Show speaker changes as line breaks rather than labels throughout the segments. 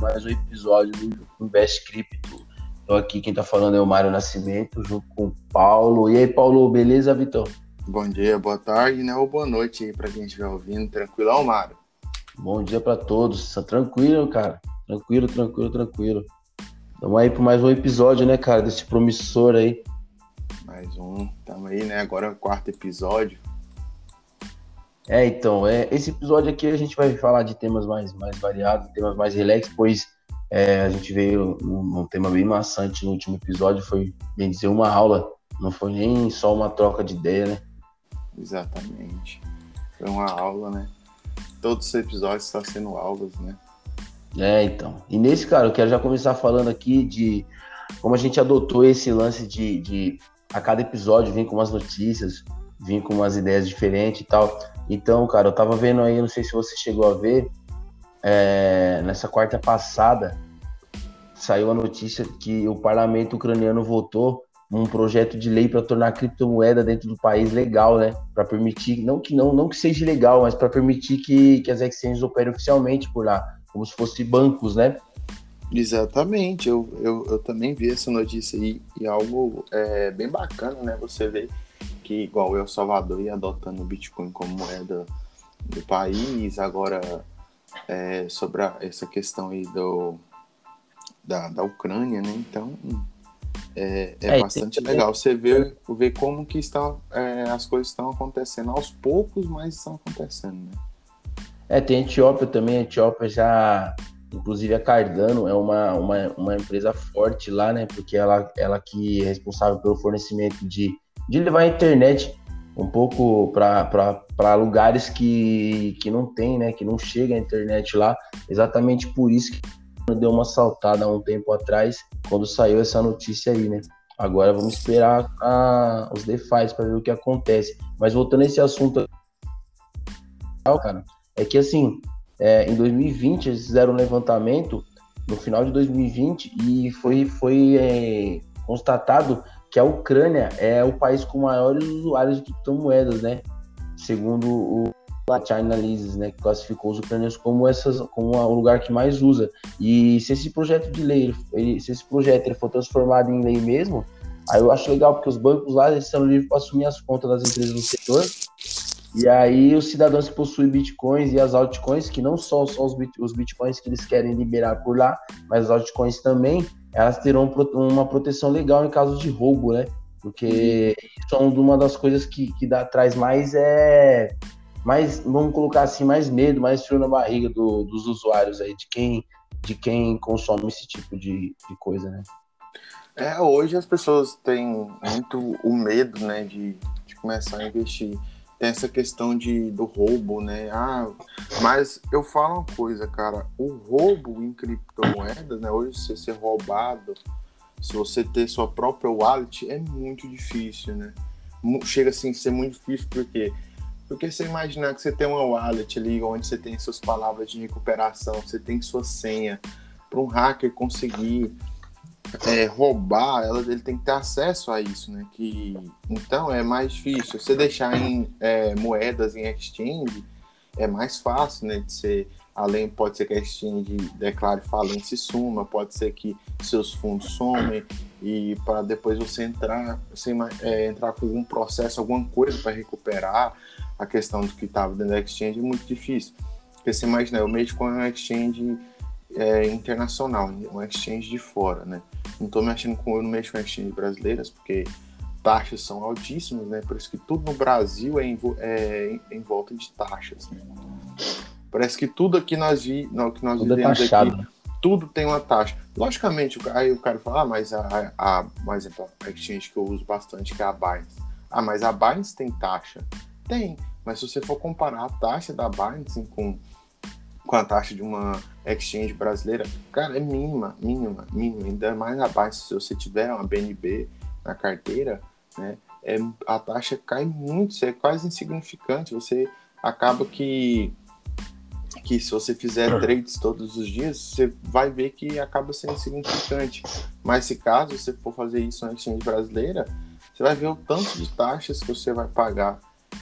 mais um episódio do Invest Cripto. Estou aqui, quem está falando é o Mário Nascimento, junto com o Paulo. E aí, Paulo, beleza, Vitor?
Bom dia, boa tarde, né? Ou boa noite aí para quem estiver ouvindo. Tranquilão, Mário?
Bom dia para todos. Tá tranquilo, cara? Tranquilo, tranquilo, tranquilo. Estamos aí para mais um episódio, né, cara, desse promissor aí.
Mais um. Estamos aí, né? Agora é o quarto episódio.
É, então, é, esse episódio aqui a gente vai falar de temas mais, mais variados, temas mais relax, pois é, a gente veio num, um tema bem maçante no último episódio, foi, bem dizer, uma aula, não foi nem só uma troca de ideia, né?
Exatamente. Foi uma aula, né? Todos os episódios estão sendo aulas, né?
É, então. E nesse, cara, eu quero já começar falando aqui de como a gente adotou esse lance de, de a cada episódio vir com umas notícias, vir com umas ideias diferentes e tal. Então, cara, eu tava vendo aí, não sei se você chegou a ver, é, nessa quarta passada saiu a notícia que o parlamento ucraniano votou um projeto de lei para tornar a criptomoeda dentro do país legal, né? Para permitir, não que não, não que seja legal, mas para permitir que, que as exchanges operem oficialmente por lá, como se fossem bancos, né?
Exatamente, eu, eu, eu também vi essa notícia aí e algo é, bem bacana, né? Você vê que igual El Salvador ia adotando o Bitcoin como moeda do país, agora é, sobre a, essa questão aí do, da, da Ucrânia, né? Então é, é, é bastante legal você ver, ver como que estão, é, as coisas estão acontecendo aos poucos, mas estão acontecendo, né?
É, tem a Etiópia também, a Etiópia já, inclusive a Cardano é uma, uma, uma empresa forte lá, né? Porque ela, ela que é responsável pelo fornecimento de de levar a internet um pouco para lugares que, que não tem, né? Que não chega a internet lá. Exatamente por isso que deu uma saltada há um tempo atrás, quando saiu essa notícia aí, né? Agora vamos esperar a, os DeFi para ver o que acontece. Mas voltando a esse assunto, cara, é que assim, é, em 2020 eles fizeram um levantamento no final de 2020 e foi, foi é, constatado que a Ucrânia é o país com maiores usuários de criptomoedas, né? Segundo o China Analysis, né, que classificou os ucranianos como essas, como o lugar que mais usa. E se esse projeto de lei, ele, se esse projeto ele for transformado em lei mesmo, aí eu acho legal porque os bancos lá eles são livres para assumir as contas das empresas do setor. E aí os cidadãos que possuem bitcoins e as altcoins, que não só são os, bit, os bitcoins que eles querem liberar por lá, mas as altcoins também, elas terão uma proteção legal em caso de roubo, né? Porque isso é uma das coisas que, que dá, traz mais é mais, vamos colocar assim, mais medo, mais frio na barriga do, dos usuários aí, de quem, de quem consome esse tipo de, de coisa, né?
É, hoje as pessoas têm muito o medo, né, de, de começar a investir tem essa questão de, do roubo, né? Ah, mas eu falo uma coisa, cara, o roubo em criptomoedas, né? Hoje você ser roubado, se você ter sua própria wallet, é muito difícil, né? Chega assim a ser muito difícil, por quê? Porque você imaginar que você tem uma wallet ali onde você tem suas palavras de recuperação, você tem sua senha, para um hacker conseguir é, roubar, ela, ele tem que ter acesso a isso, né? Que, então é mais difícil. Você deixar em é, moedas em exchange é mais fácil, né? De ser, além, pode ser que a exchange declare falência e suma, pode ser que seus fundos somem e para depois você entrar, você, é, entrar com algum processo, alguma coisa para recuperar a questão do que estava dentro da exchange é muito difícil. Porque você imagina, eu mexo com a exchange é, internacional, um exchange de fora, né? Não estou mexendo com, eu não mexo com exchange brasileiras, porque taxas são altíssimas, né? Por isso que tudo no Brasil é em, é, em volta de taxas, né? Parece que tudo aqui nós vi, não, que nós tudo é vivemos é aqui, tudo tem uma taxa. Logicamente, aí o cara fala, ah, mas a, a, exemplo, a exchange que eu uso bastante, que é a Binance. Ah, mas a Binance tem taxa? Tem, mas se você for comparar a taxa da Binance com com a taxa de uma exchange brasileira, cara, é mínima, mínima, mínima. Ainda mais abaixo se você tiver uma BNB na carteira, né? É, a taxa cai muito, é quase insignificante. Você acaba que que se você fizer trades todos os dias, você vai ver que acaba sendo insignificante. Mas se caso você for fazer isso na exchange brasileira, você vai ver o tanto de taxas que você vai pagar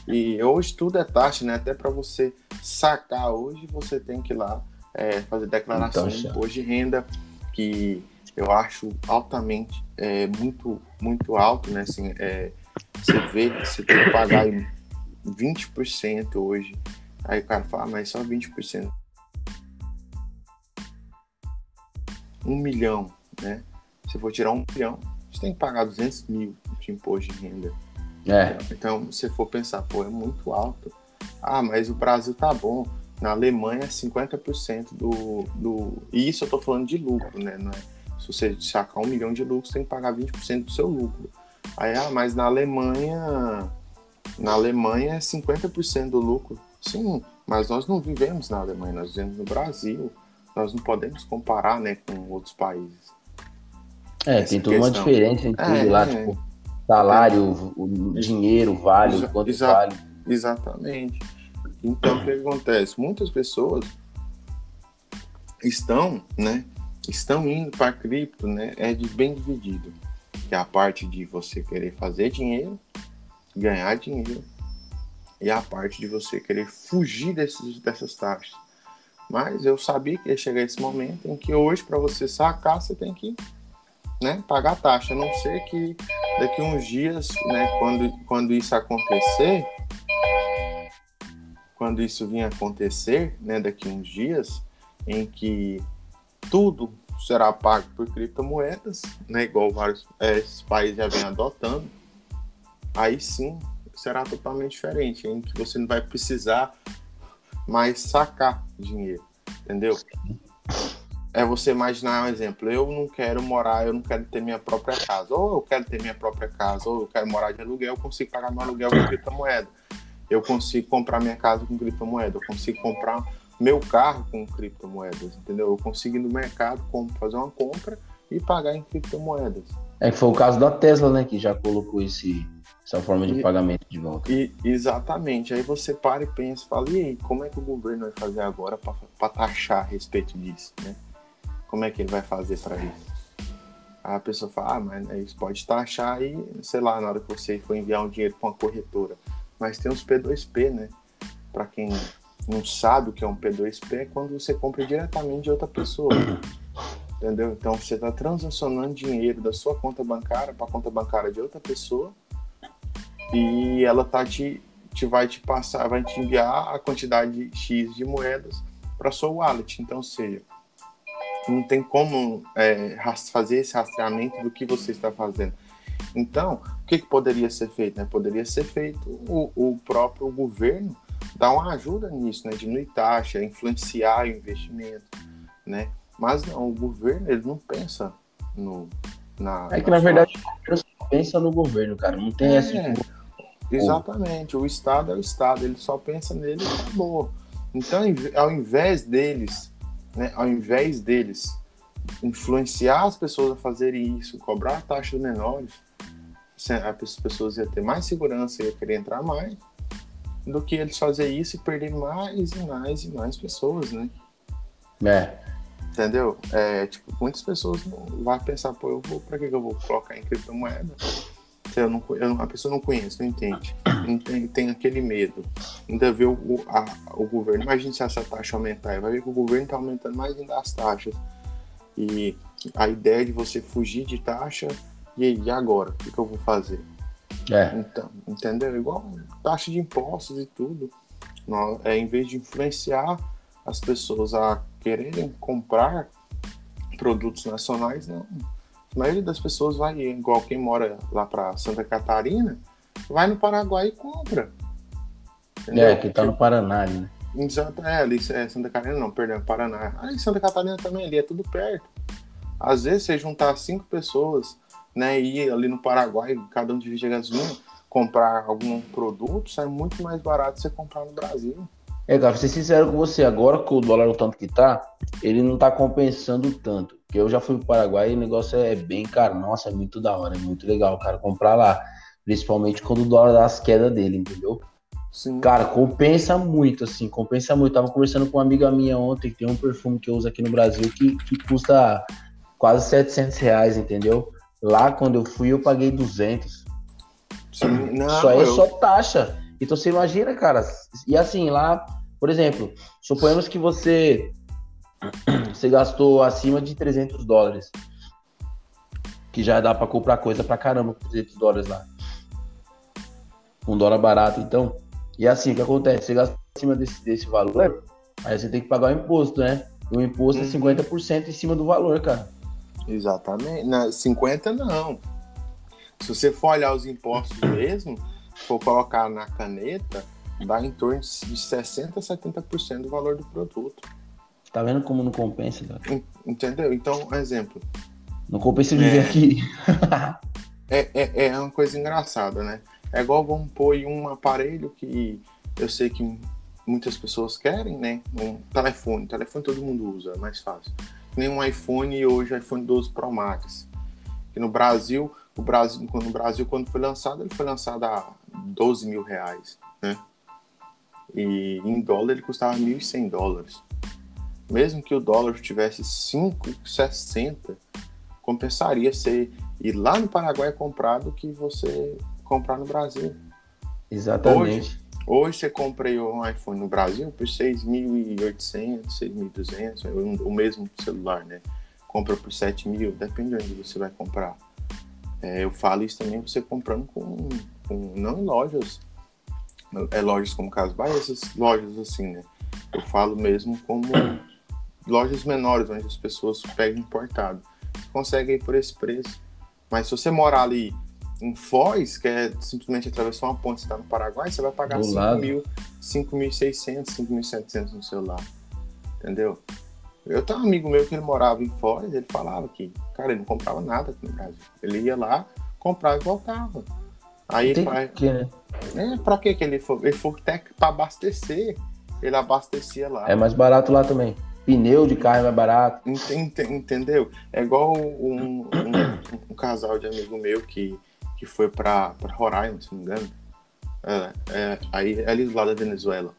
e hoje tudo é taxa, né? Até para você sacar hoje, você tem que ir lá é, fazer declaração então, de imposto de renda, que eu acho altamente, é, muito, muito alto, né? Assim, é, você vê, você tem que pagar 20% hoje. Aí o cara fala, ah, mas só 20%. Um milhão, né? Se for tirar um milhão, você tem que pagar 200 mil de imposto de renda. É. Então, se for pensar, pô, é muito alto. Ah, mas o Brasil tá bom. Na Alemanha, 50% do, do. E isso eu tô falando de lucro, né? Não é... Se você sacar um milhão de lucro, você tem que pagar 20% do seu lucro. Aí, ah, mas na Alemanha. Na Alemanha é 50% do lucro. Sim, mas nós não vivemos na Alemanha, nós vivemos no Brasil. Nós não podemos comparar né, com outros países.
É, Essa tem toda uma diferença entre é, lá, é, tipo, salário, o dinheiro vale, exa quanto exa vale.
Exatamente. Então, o que acontece? Muitas pessoas estão, né, estão indo para cripto, né, é de bem dividido. Que é a parte de você querer fazer dinheiro, ganhar dinheiro, e a parte de você querer fugir desses, dessas taxas. Mas eu sabia que ia chegar esse momento em que hoje, para você sacar, você tem que né, pagar a taxa. A não ser que daqui uns dias, né, quando, quando isso acontecer, quando isso vir acontecer, né, daqui uns dias, em que tudo será pago por criptomoedas, né, igual vários é, países já vêm adotando, aí sim será totalmente diferente, em que você não vai precisar mais sacar dinheiro, entendeu? É você imaginar um exemplo, eu não quero morar, eu não quero ter minha própria casa, ou eu quero ter minha própria casa, ou eu quero morar de aluguel, eu consigo pagar meu aluguel com criptomoeda. Eu consigo comprar minha casa com criptomoeda, eu consigo comprar meu carro com criptomoedas, entendeu? Eu consigo ir no mercado, fazer uma compra e pagar em criptomoedas.
É que foi o caso da Tesla, né, que já colocou esse, essa forma de e, pagamento de volta.
E, exatamente. Aí você para e pensa, fala, e aí, como é que o governo vai fazer agora para taxar a respeito disso, né? Como é que ele vai fazer para isso? Aí a pessoa fala, ah, mas né, isso pode taxar aí, sei lá, na hora que você for enviar um dinheiro para uma corretora. Mas tem os P2P, né? Para quem não sabe o que é um P2P, é quando você compra diretamente de outra pessoa. Entendeu? Então você está transacionando dinheiro da sua conta bancária para a conta bancária de outra pessoa e ela tá te, te vai te passar, vai te enviar a quantidade X de moedas para sua wallet. Então, seja, não tem como é, fazer esse rastreamento do que você está fazendo. Então, que, que poderia ser feito? Né? Poderia ser feito o, o próprio governo dar uma ajuda nisso, né? diminuir taxa, influenciar o investimento, né? Mas não, o governo ele não pensa no na.
É que na, na verdade o só pensa no governo, cara. Não tem é, essa.
Exatamente. O Estado é o Estado. Ele só pensa nele e acabou. Então, ao invés deles, né? Ao invés deles influenciar as pessoas a fazerem isso, cobrar taxas menores, as pessoas iam ter mais segurança, iam querer entrar mais, do que eles fazer isso e perder mais e mais e mais pessoas, né?
É.
Entendeu? É, tipo, muitas pessoas vão pensar, pô, eu vou, pra que, eu vou colocar em criptomoeda? Se eu não, eu, a pessoa não conhece, não entende. Tem, tem aquele medo. Ainda vê o, a, o governo. Imagina se essa taxa aumentar. Vai ver que o governo está aumentando mais ainda as taxas. E a ideia de você fugir de taxa, e aí, e agora? O que, eu vou fazer?
É.
Então, entendeu? Igual taxa de impostos e tudo. É, em vez de influenciar as pessoas a quererem comprar produtos nacionais, não. A maioria das pessoas vai, igual quem mora lá para Santa Catarina, vai no Paraguai e compra.
Entendeu? É, que tá no Paraná ali, né?
Exato, é, ali é Santa Catarina, não, perdão, Paraná. Aí Santa Catarina também, ali é tudo perto. Às vezes você juntar cinco pessoas, né, ir ali no Paraguai, cada um divide a gasolina, comprar algum produto, sai muito mais barato você comprar no Brasil.
É, cara, pra ser sincero com você, agora que o dólar o tanto que tá, ele não tá compensando tanto. Porque eu já fui pro Paraguai e o negócio é bem caro. Nossa, é muito da hora, é muito legal, cara, comprar lá. Principalmente quando o dólar dá as quedas dele, entendeu? Sim. Cara, compensa muito, assim, compensa muito. Tava conversando com uma amiga minha ontem que tem um perfume que eu uso aqui no Brasil que, que custa quase 700 reais, entendeu? Lá, quando eu fui, eu paguei 200. Sim, não, só é eu... só taxa. Então você imagina, cara. E assim, lá, por exemplo, suponhamos que você você gastou acima de 300 dólares. Que já dá para comprar coisa pra caramba com 300 dólares lá. Um dólar barato, então. E assim, o que acontece? Você gasta acima desse, desse valor, aí você tem que pagar o imposto, né? E o imposto é 50% uhum. em cima do valor, cara.
Exatamente. Na, 50 não. Se você for olhar os impostos mesmo, for colocar na caneta, dá em torno de 60% a 70% do valor do produto.
Tá vendo como não compensa, cara?
Entendeu? Então, exemplo.
Não compensa viver é, aqui.
é, é, é uma coisa engraçada, né? É igual vamos pôr um aparelho que eu sei que muitas pessoas querem, né? Um telefone. Telefone todo mundo usa, é mais fácil. Nem um iPhone hoje, iPhone 12 Pro Max. Que no Brasil, o Brasil, no Brasil, quando foi lançado, ele foi lançado a 12 mil reais, né? E em dólar ele custava 1.100 dólares. Mesmo que o dólar tivesse 5,60, compensaria ser ir lá no Paraguai comprar do que você comprar no Brasil.
Exatamente.
Hoje, hoje você compra um iPhone no Brasil por 6.800, 6.200, o mesmo celular, né? Compra por 7 mil, depende de onde você vai comprar. É, eu falo isso também você comprando com, com, não em lojas, é lojas como Casas Bahia, essas lojas assim, né? Eu falo mesmo como lojas menores, onde as pessoas pegam importado. Conseguem ir por esse preço. Mas se você morar ali em Foz, que é simplesmente atravessar uma ponte, está no Paraguai, você vai pagar 5.600, 5.700 no celular. Entendeu? Eu tenho um amigo meu que ele morava em Foz, ele falava que, cara, ele não comprava nada aqui no Brasil. Ele ia lá, comprava e voltava. Aí
Tem vai... que, né?
É, pra que ele foi? Ele foi até pra abastecer. Ele abastecia lá.
É mais barato lá também. Pneu de carro é mais barato.
Ent, entendeu? É igual um, um, um, casal de amigo meu que, que foi pra, pra Roraima, se não me engano. É, é, aí é ali do lado da Venezuela.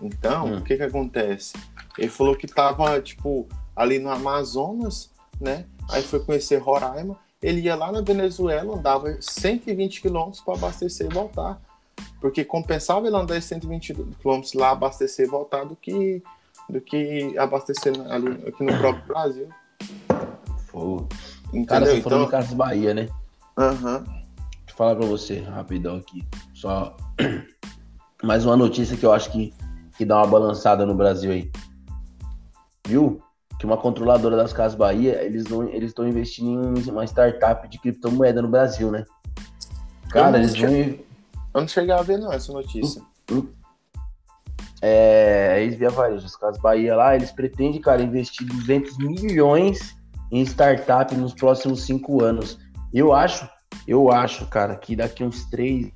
Então, hum. o que que acontece? Ele falou que tava, tipo, ali no Amazonas, né? Aí foi conhecer Roraima. Ele ia lá na Venezuela, andava 120 quilômetros para abastecer e voltar. Porque compensava ele andar 120 quilômetros lá, abastecer e voltar, do que, do que abastecer ali, aqui no próprio Brasil.
Pô. Entendeu? Cara, então... Casas Bahia, né?
Aham. Uhum.
Falar pra você, rapidão aqui. Só mais uma notícia que eu acho que, que dá uma balançada no Brasil aí. Viu? Que uma controladora das Casas Bahia, eles estão eles investindo em uma startup de criptomoeda no Brasil, né? Cara, eles vão
eu não cheguei a ver, não, essa notícia.
É, eles via vários, os casos Bahia lá, eles pretendem, cara, investir 200 milhões em startup nos próximos cinco anos. Eu acho, eu acho, cara, que daqui uns três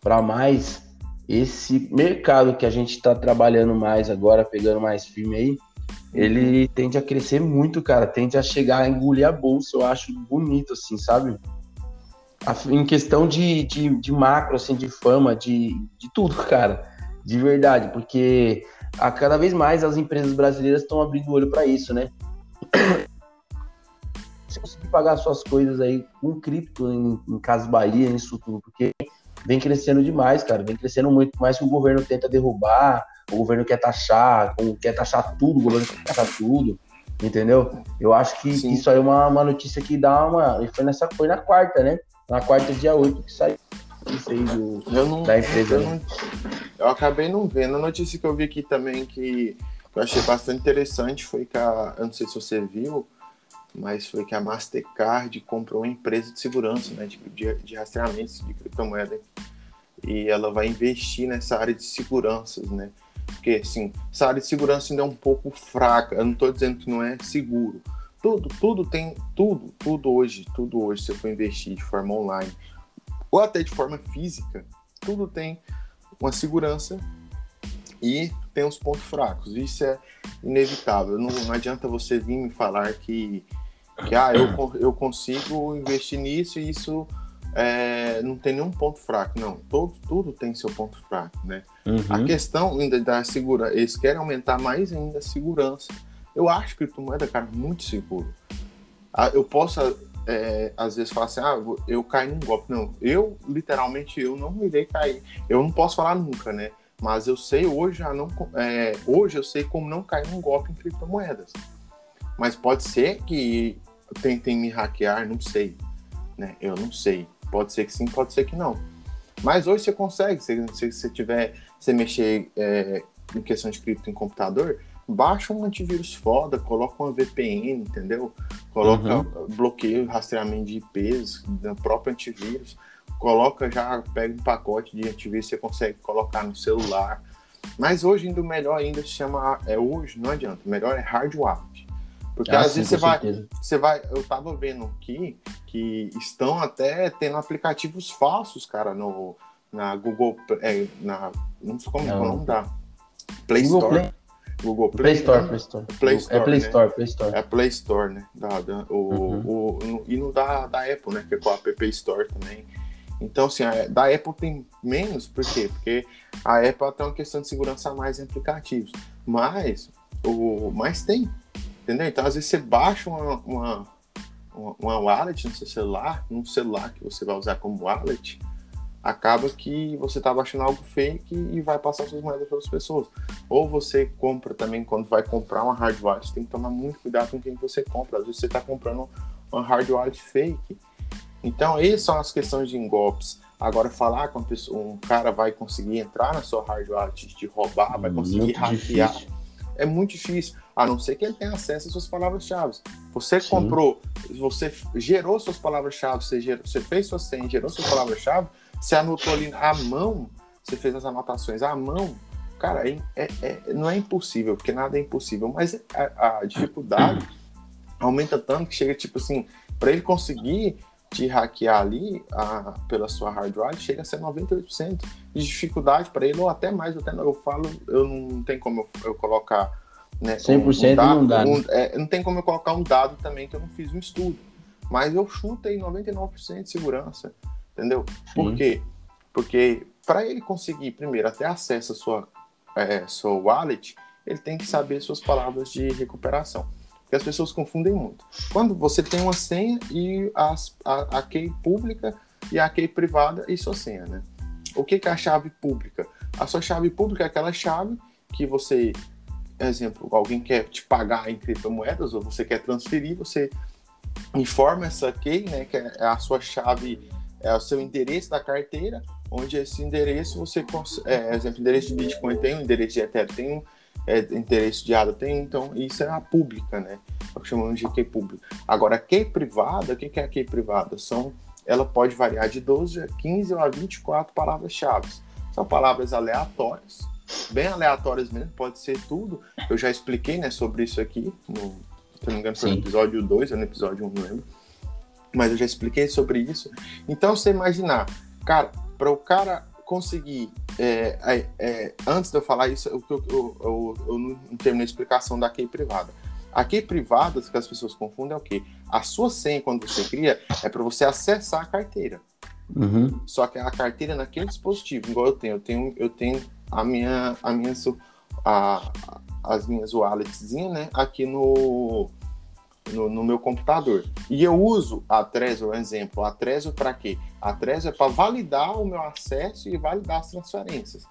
para mais, esse mercado que a gente está trabalhando mais agora, pegando mais firme aí, ele tende a crescer muito, cara, tende a chegar a engolir a bolsa, eu acho bonito, assim, sabe? em questão de, de, de, macro, assim, de fama, de, de tudo, cara. De verdade, porque a cada vez mais as empresas brasileiras estão abrindo o olho para isso, né? Você conseguir pagar suas coisas aí com cripto em, em Casas Bahia, isso tudo, porque vem crescendo demais, cara. Vem crescendo muito mais que o governo tenta derrubar, o governo quer taxar, quer taxar tudo, o governo quer taxar tudo, entendeu? Eu acho que, que isso aí é uma, uma notícia que dá uma. E foi nessa, foi na quarta, né? na quarta, dia 8, que saiu isso aí do,
eu não,
da empresa.
Eu, não, eu, acabei não vendo. A notícia que eu vi aqui também que eu achei bastante interessante foi que a. Eu não sei se você viu, mas foi que a Mastercard comprou uma empresa de segurança, né? De, de, de rastreamento de criptomoeda. E ela vai investir nessa área de seguranças, né? Porque, assim, essa área de segurança ainda é um pouco fraca. Eu não estou dizendo que não é seguro, tudo, tudo tem, tudo, tudo hoje, tudo hoje, se eu for investir de forma online ou até de forma física, tudo tem uma segurança e tem uns pontos fracos. Isso é inevitável. Não, não adianta você vir me falar que, que ah, eu, eu consigo investir nisso e isso é, não tem nenhum ponto fraco. Não, todo, tudo tem seu ponto fraco, né? Uhum. A questão ainda da segurança, eles querem aumentar mais ainda a segurança eu acho criptomoeda, cara, muito seguro. Ah, eu posso, é, às vezes, falar assim, ah, eu caio num golpe. Não, eu, literalmente, eu não irei cair. Eu não posso falar nunca, né? Mas eu sei hoje, já não, é, hoje eu sei como não cair num golpe em criptomoedas. Mas pode ser que tentem me hackear, não sei. Né? Eu não sei. Pode ser que sim, pode ser que não. Mas hoje você consegue, se, você tiver, você mexer é, em questão de cripto em computador, baixa um antivírus foda, coloca uma VPN, entendeu? Coloca uhum. bloqueio, rastreamento de IPs no próprio antivírus, coloca já, pega um pacote de antivírus, você consegue colocar no celular. Mas hoje ainda o melhor ainda se chama, é hoje, não adianta, o melhor é hard wallet. Porque ah, às sim, vezes você vai, você vai, eu tava vendo aqui que estão até tendo aplicativos falsos, cara, no na Google, é, na não sei como é o nome da Play Google Store. Play.
Google Play, Play Store, Play Store.
Play Store,
é Play
né?
Store, Play Store.
É Play Store, né? Da, da, o, uhum. o, e no da, da Apple, né? Que é com a App Store também. Então, assim, a, da Apple tem menos, por quê? Porque a Apple tem uma questão de segurança a mais em aplicativos. Mas, o, mas tem, entendeu? Então, às vezes você baixa uma, uma, uma wallet no seu celular, num celular que você vai usar como wallet, acaba que você está baixando algo fake e vai passar suas moedas para as pessoas. Ou você compra também, quando vai comprar uma hard wallet, tem que tomar muito cuidado com quem você compra. Às vezes você está comprando uma hard wallet fake. Então, essas são as questões de golpes. Agora, falar com pessoa, um cara vai conseguir entrar na sua hard wallet, te roubar, vai conseguir muito hackear, difícil. é muito difícil. A não ser que ele tenha acesso às suas palavras-chave. Você Sim. comprou, você gerou suas palavras-chave, você, você fez sua senha, gerou suas palavras-chave, você anotou ali à mão, você fez as anotações à mão, cara, é, é, é, não é impossível, porque nada é impossível, mas a, a dificuldade aumenta tanto que chega tipo assim, para ele conseguir te hackear ali a, pela sua hard drive, chega a ser 98% de dificuldade para ele, ou até mais, até eu falo, eu não tem como eu, eu colocar né,
100% um dado, não dá.
Um, é, não tem como eu colocar um dado também que eu não fiz um estudo. Mas eu chutei 99% de segurança. Entendeu? Por Sim. quê? Porque para ele conseguir, primeiro, até acesso à sua, é, sua wallet, ele tem que saber suas palavras de recuperação. Porque as pessoas confundem muito. Quando você tem uma senha e as, a, a key pública e a key privada e sua senha, né? O que, que é a chave pública? A sua chave pública é aquela chave que você, exemplo, alguém quer te pagar em criptomoedas ou você quer transferir, você informa essa key, né, que é a sua chave é o seu endereço da carteira, onde esse endereço você consegue, é, exemplo, endereço de Bitcoin tem um, endereço de Ethereum tem um, é, endereço de ADA tem, então isso é a pública, né? É o que chamamos de key pública. Agora, a key privada, o que é a key privada? São, ela pode variar de 12 a 15 ou a 24 palavras-chave. São palavras aleatórias, bem aleatórias mesmo, pode ser tudo. Eu já expliquei né, sobre isso aqui, no, se não me engano, foi no episódio 2 ou no episódio 1, não lembro mas eu já expliquei sobre isso. Então, você imaginar, cara, para o cara conseguir, é, é, é, antes de eu falar isso, eu, eu, eu, eu, não terminei a explicação da key privada. A key privada, que as pessoas confundem, é o quê? A sua senha, quando você cria, é para você acessar a carteira.
Uhum.
Só que a carteira naquele dispositivo, igual eu tenho, eu tenho, eu tenho a minha, a minha, a, as minhas walletzinhas, né, aqui no, no, no, meu computador. E eu uso a Trezor, exemplo, a Trezor para quê? A Trezor é para validar o meu acesso e validar as transferências.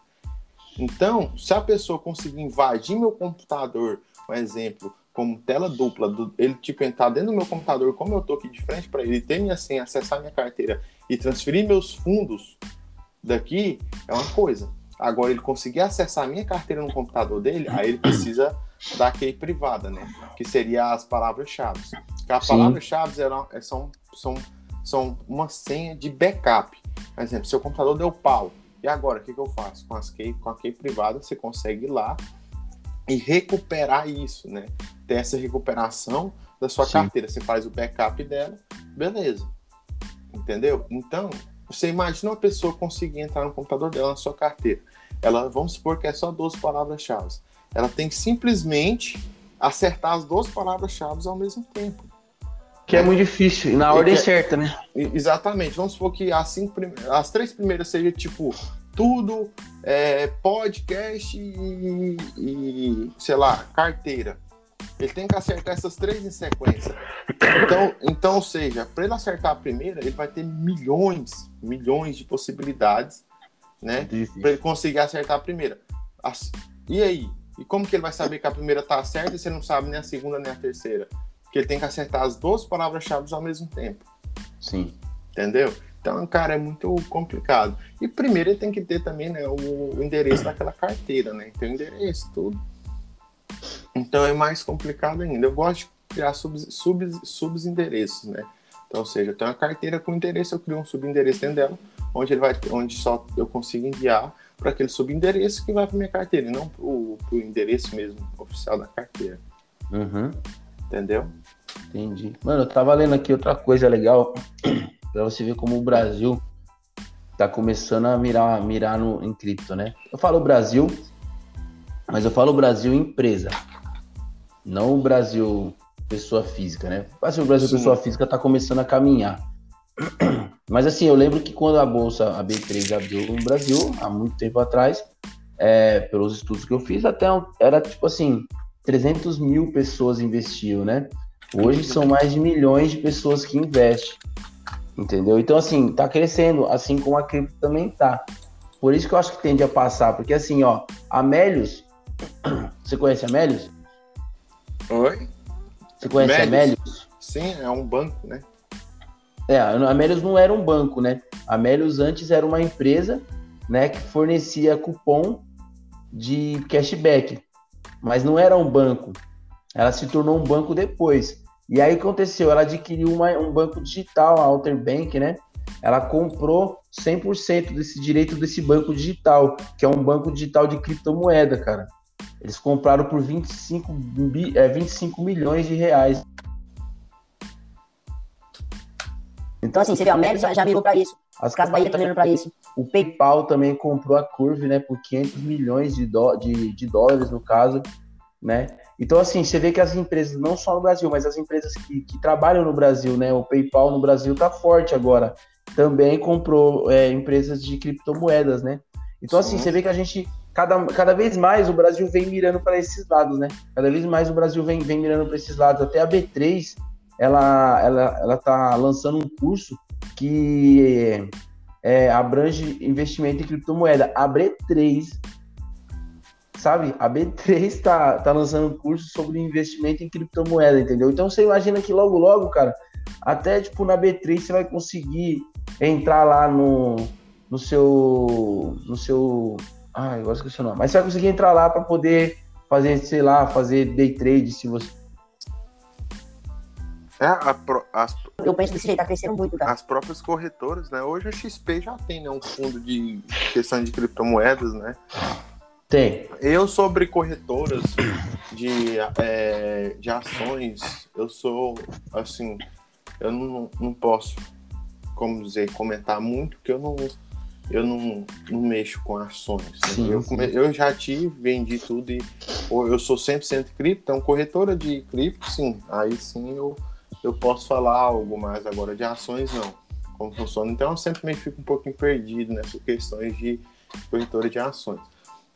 Então, se a pessoa conseguir invadir meu computador, um exemplo, como tela dupla, do, ele tipo entrar dentro do meu computador, como eu tô aqui de frente para ele, ter minha senha, acessar minha carteira e transferir meus fundos daqui, é uma coisa. Agora, ele conseguir acessar a minha carteira no computador dele, aí ele precisa da key privada, né? Que seria as palavras-chave. As palavras-chave é, são, são, são uma senha de backup. Por exemplo, seu computador deu pau. E agora, o que, que eu faço? Com, as key, com a key privada, você consegue ir lá e recuperar isso, né? Ter essa recuperação da sua Sim. carteira. Você faz o backup dela, beleza. Entendeu? Então, você imagina uma pessoa conseguir entrar no computador dela na sua carteira. Ela, vamos supor que é só 12 palavras-chave. Ela tem que simplesmente acertar as duas palavras-chave ao mesmo tempo.
Que é muito difícil, e na ordem é, certa, né?
Exatamente. Vamos supor que as, cinco, as três primeiras sejam tipo tudo, é, podcast e, e, sei lá, carteira. Ele tem que acertar essas três em sequência. Então, então ou seja, para ele acertar a primeira, ele vai ter milhões, milhões de possibilidades né? Para ele conseguir acertar a primeira. E aí? E como que ele vai saber que a primeira tá certa e você não sabe nem a segunda nem a terceira? Porque ele tem que acertar as duas palavras-chave ao mesmo tempo.
Sim.
Entendeu? Então, cara, é muito complicado. E primeiro ele tem que ter também né, o, o endereço daquela carteira, né? Tem o endereço, tudo. Então é mais complicado ainda. Eu gosto de criar subs, subs, subendereços, né? Então, ou seja, eu tenho uma carteira com endereço, eu crio um subendereço dentro dela, onde ele vai, onde só eu consigo enviar para aquele subendereço que vai para minha carteira, e não para o endereço mesmo oficial da carteira.
Uhum.
Entendeu?
Entendi. Mano, eu tava lendo aqui outra coisa legal para você ver como o Brasil tá começando a mirar, mirar no, em cripto, né? Eu falo Brasil, mas eu falo Brasil empresa, não o Brasil pessoa física, né? Assim, o Brasil Sim. pessoa física tá começando a caminhar. Mas assim, eu lembro que quando a bolsa, a B3 abriu no Brasil, há muito tempo atrás, é, pelos estudos que eu fiz, até era tipo assim, 300 mil pessoas investiam, né? Hoje são mais de milhões de pessoas que investem, entendeu? Então, assim, tá crescendo, assim como a cripto também tá. Por isso que eu acho que tende a passar, porque assim, ó, Amélios, você conhece Amélios?
Oi?
Você conhece Amélios? Amélios?
Sim, é um banco, né?
É, a Amélios não era um banco, né? A Amélios antes era uma empresa, né, que fornecia cupom de cashback, mas não era um banco. Ela se tornou um banco depois. E aí aconteceu, ela adquiriu uma, um banco digital, a Alter Bank, né? Ela comprou 100% desse direito desse banco digital, que é um banco digital de criptomoeda, cara. Eles compraram por 25, é, 25 milhões de reais.
Então, assim, você vê, a Meli já, já virou para isso. As Casas Bahia também virou para isso.
O PayPal também comprou a Curve, né, por 500 milhões de, do, de, de dólares, no caso, né? Então, assim, você vê que as empresas, não só no Brasil, mas as empresas que, que trabalham no Brasil, né? O PayPal no Brasil tá forte agora. Também comprou é, empresas de criptomoedas, né? Então, assim, Sim. assim, você vê que a gente, cada, cada vez mais o Brasil vem mirando para esses lados, né? Cada vez mais o Brasil vem, vem mirando para esses lados. Até a B3 ela, ela, ela tá lançando um curso que é, abrange investimento em criptomoeda. A B3, sabe? A B3 tá, tá lançando um curso sobre investimento em criptomoeda, entendeu? Então você imagina que logo, logo, cara, até tipo na B3 você vai conseguir entrar lá no, no seu. no seu. Ah, eu gosto de o nome. Mas você vai conseguir entrar lá para poder fazer, sei lá, fazer day trade se você
é, a pro, as,
eu penso desse jeito, tá crescendo muito, cara.
As próprias corretoras, né? Hoje a XP já tem né, um fundo de questão de criptomoedas, né?
Tem.
Eu sobre corretoras de, é, de ações, eu sou assim, eu não, não posso, como dizer, comentar muito, porque eu não, eu não, não mexo com ações. Né? Sim, eu, sim. eu já tive, vendi tudo e eu sou 100% cripto, então corretora de cripto, sim, aí sim eu eu posso falar algo mais agora de ações, não. Como funciona. Então eu sempre me fico um pouquinho perdido nessas questões de corretora de ações.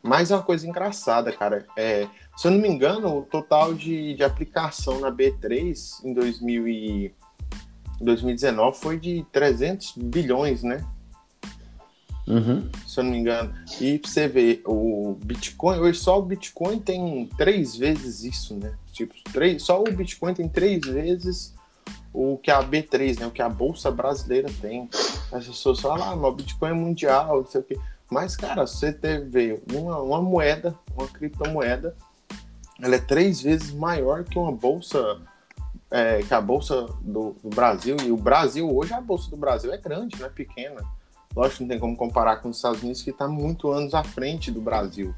Mas é uma coisa engraçada, cara. É, se eu não me engano, o total de, de aplicação na B3 em 2000 e 2019 foi de 300 bilhões, né?
Uhum.
Se eu não me engano. E pra você ver, o Bitcoin, hoje só o Bitcoin tem três vezes isso, né? Tipo, três, só o Bitcoin tem três vezes o que a B3, né, o que a Bolsa Brasileira tem. As pessoas falam, ah, o Bitcoin é mundial, não sei o quê. Mas, cara, você teve uma, uma moeda, uma criptomoeda, ela é três vezes maior que uma bolsa, é, que a bolsa do, do, Brasil. E o Brasil, hoje, a bolsa do Brasil é grande, não é pequena. Lógico que não tem como comparar com os Estados Unidos, que está muito anos à frente do Brasil.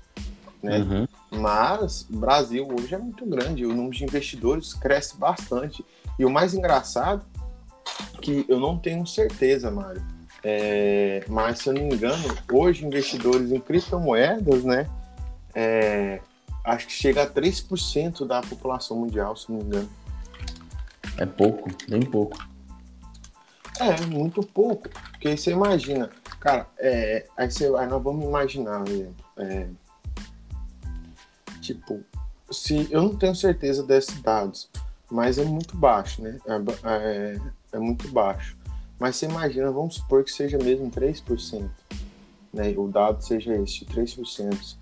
Né? Uhum. Mas o Brasil hoje é muito grande, o número de investidores cresce bastante. E o mais engraçado, que eu não tenho certeza, Mário, é, mas se eu não me engano, hoje investidores em criptomoedas, né, é, acho que chega a 3% da população mundial, se não me engano.
É pouco, bem pouco.
É, muito pouco. Porque você imagina, cara, é, aí, você, aí nós vamos imaginar, é, tipo, se eu não tenho certeza desses dados, mas é muito baixo, né? É, é, é, muito baixo. Mas você imagina, vamos supor que seja mesmo 3%. né, o dado seja esse, 3%.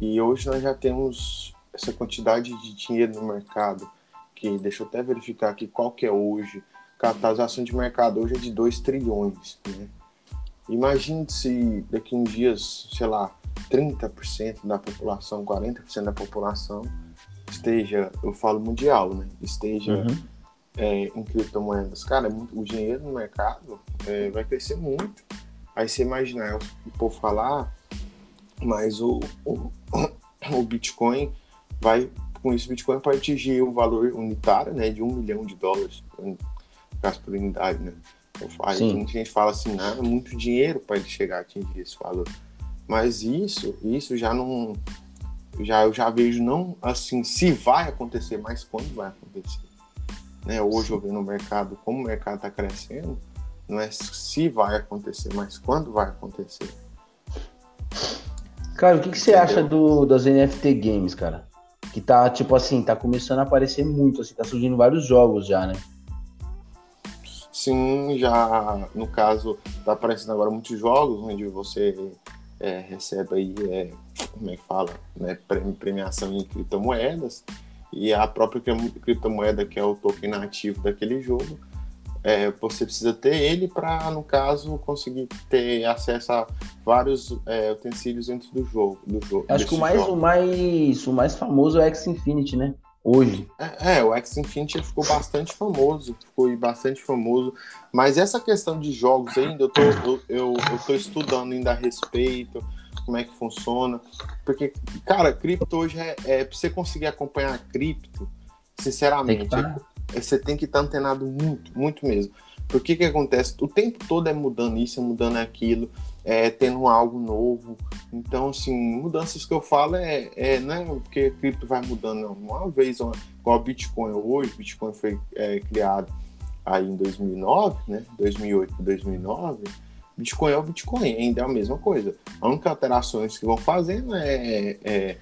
E hoje nós já temos essa quantidade de dinheiro no mercado, que deixa eu até verificar aqui qual que é hoje. Capitalização de mercado hoje é de 2 trilhões. Né? Imagine se daqui uns dias, sei lá, 30% da população, 40% da população esteja, eu falo mundial, né? Esteja uhum. é, em criptomoedas. Cara, é o dinheiro no mercado é, vai crescer muito. Aí você imaginar o povo falar, mas o, o, o Bitcoin vai, com isso, o Bitcoin pode atingir o valor unitário, né, de um milhão de dólares, unidade, né? Aí muita gente fala assim, não, é muito dinheiro para ele chegar a atingir esse valor. Mas isso, isso já não, já eu já vejo não assim se vai acontecer, mas quando vai acontecer. Né? Hoje eu vejo no mercado como o mercado está crescendo, não é se vai acontecer, mas quando vai acontecer.
Cara, o que, que você acha do, das NFT games, cara? Que tá, tipo assim, tá começando a aparecer muito, assim, tá surgindo vários jogos já, né?
Sim, já, no caso, tá aparecendo agora muitos jogos onde você é, recebe aí, é, como é que fala, né, premiação em criptomoedas, e a própria criptomoeda, que é o token nativo daquele jogo, é, você precisa ter ele para, no caso, conseguir ter acesso a vários é, utensílios dentro do jogo. Do jogo
Acho que o mais, o, mais, o mais famoso é o X Infinity, né? Hoje.
É, é, o X Infinity ficou bastante famoso, ficou bastante famoso. Mas essa questão de jogos ainda, eu tô, eu, eu, eu tô estudando ainda a respeito, como é que funciona. Porque, cara, cripto hoje é, é pra você conseguir acompanhar a cripto, sinceramente, você tem que estar tá antenado muito, muito mesmo. Porque que acontece? O tempo todo é mudando isso, é mudando aquilo, é tendo algo novo. Então, assim, mudanças que eu falo é, é não é porque cripto vai mudando, não. Uma vez, uma, igual Bitcoin hoje, Bitcoin foi é, criado aí em 2009, né? 2008 para 2009. Bitcoin é o Bitcoin, ainda é a mesma coisa. A única alterações que vão fazendo é, é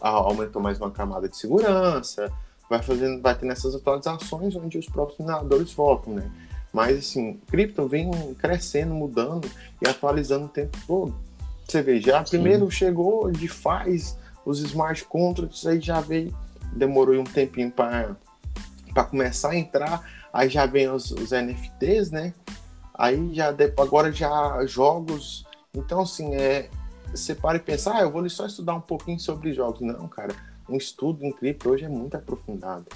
aumentou mais uma camada de segurança, vai fazendo, vai tendo essas atualizações onde os próprios mineradores voltam, né? Mas assim, cripto vem crescendo, mudando e atualizando o tempo todo. Você vê, já Sim. primeiro chegou de faz os smart contracts, aí já veio, demorou um tempinho para começar a entrar, aí já vem os, os NFTs, né? Aí já agora já jogos. Então, assim, é, você para e pensa, ah, eu vou só estudar um pouquinho sobre jogos. Não, cara, um estudo em cripto hoje é muito aprofundado.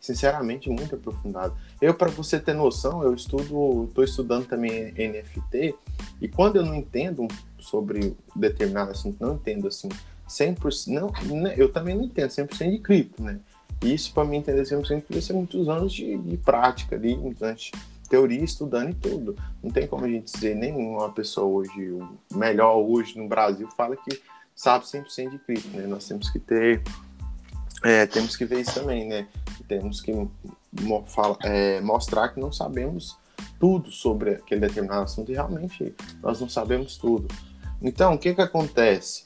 Sinceramente, muito aprofundado. Eu, para você ter noção, eu estudo, estou estudando também NFT, e quando eu não entendo sobre determinado assunto, não entendo assim, 100%, não, né, eu também não entendo 100% de cripto, né? E isso, para mim entender 100% precisa ser muitos anos de, de prática, ali, muitos anos de teoria, estudando e tudo. Não tem como a gente dizer, nenhuma pessoa hoje, o melhor hoje no Brasil, fala que sabe 100% de cripto, né? Nós temos que ter é, temos que ver isso também, né? Temos que mo é, mostrar que não sabemos tudo sobre aquele determinado assunto e realmente nós não sabemos tudo. Então, o que que acontece?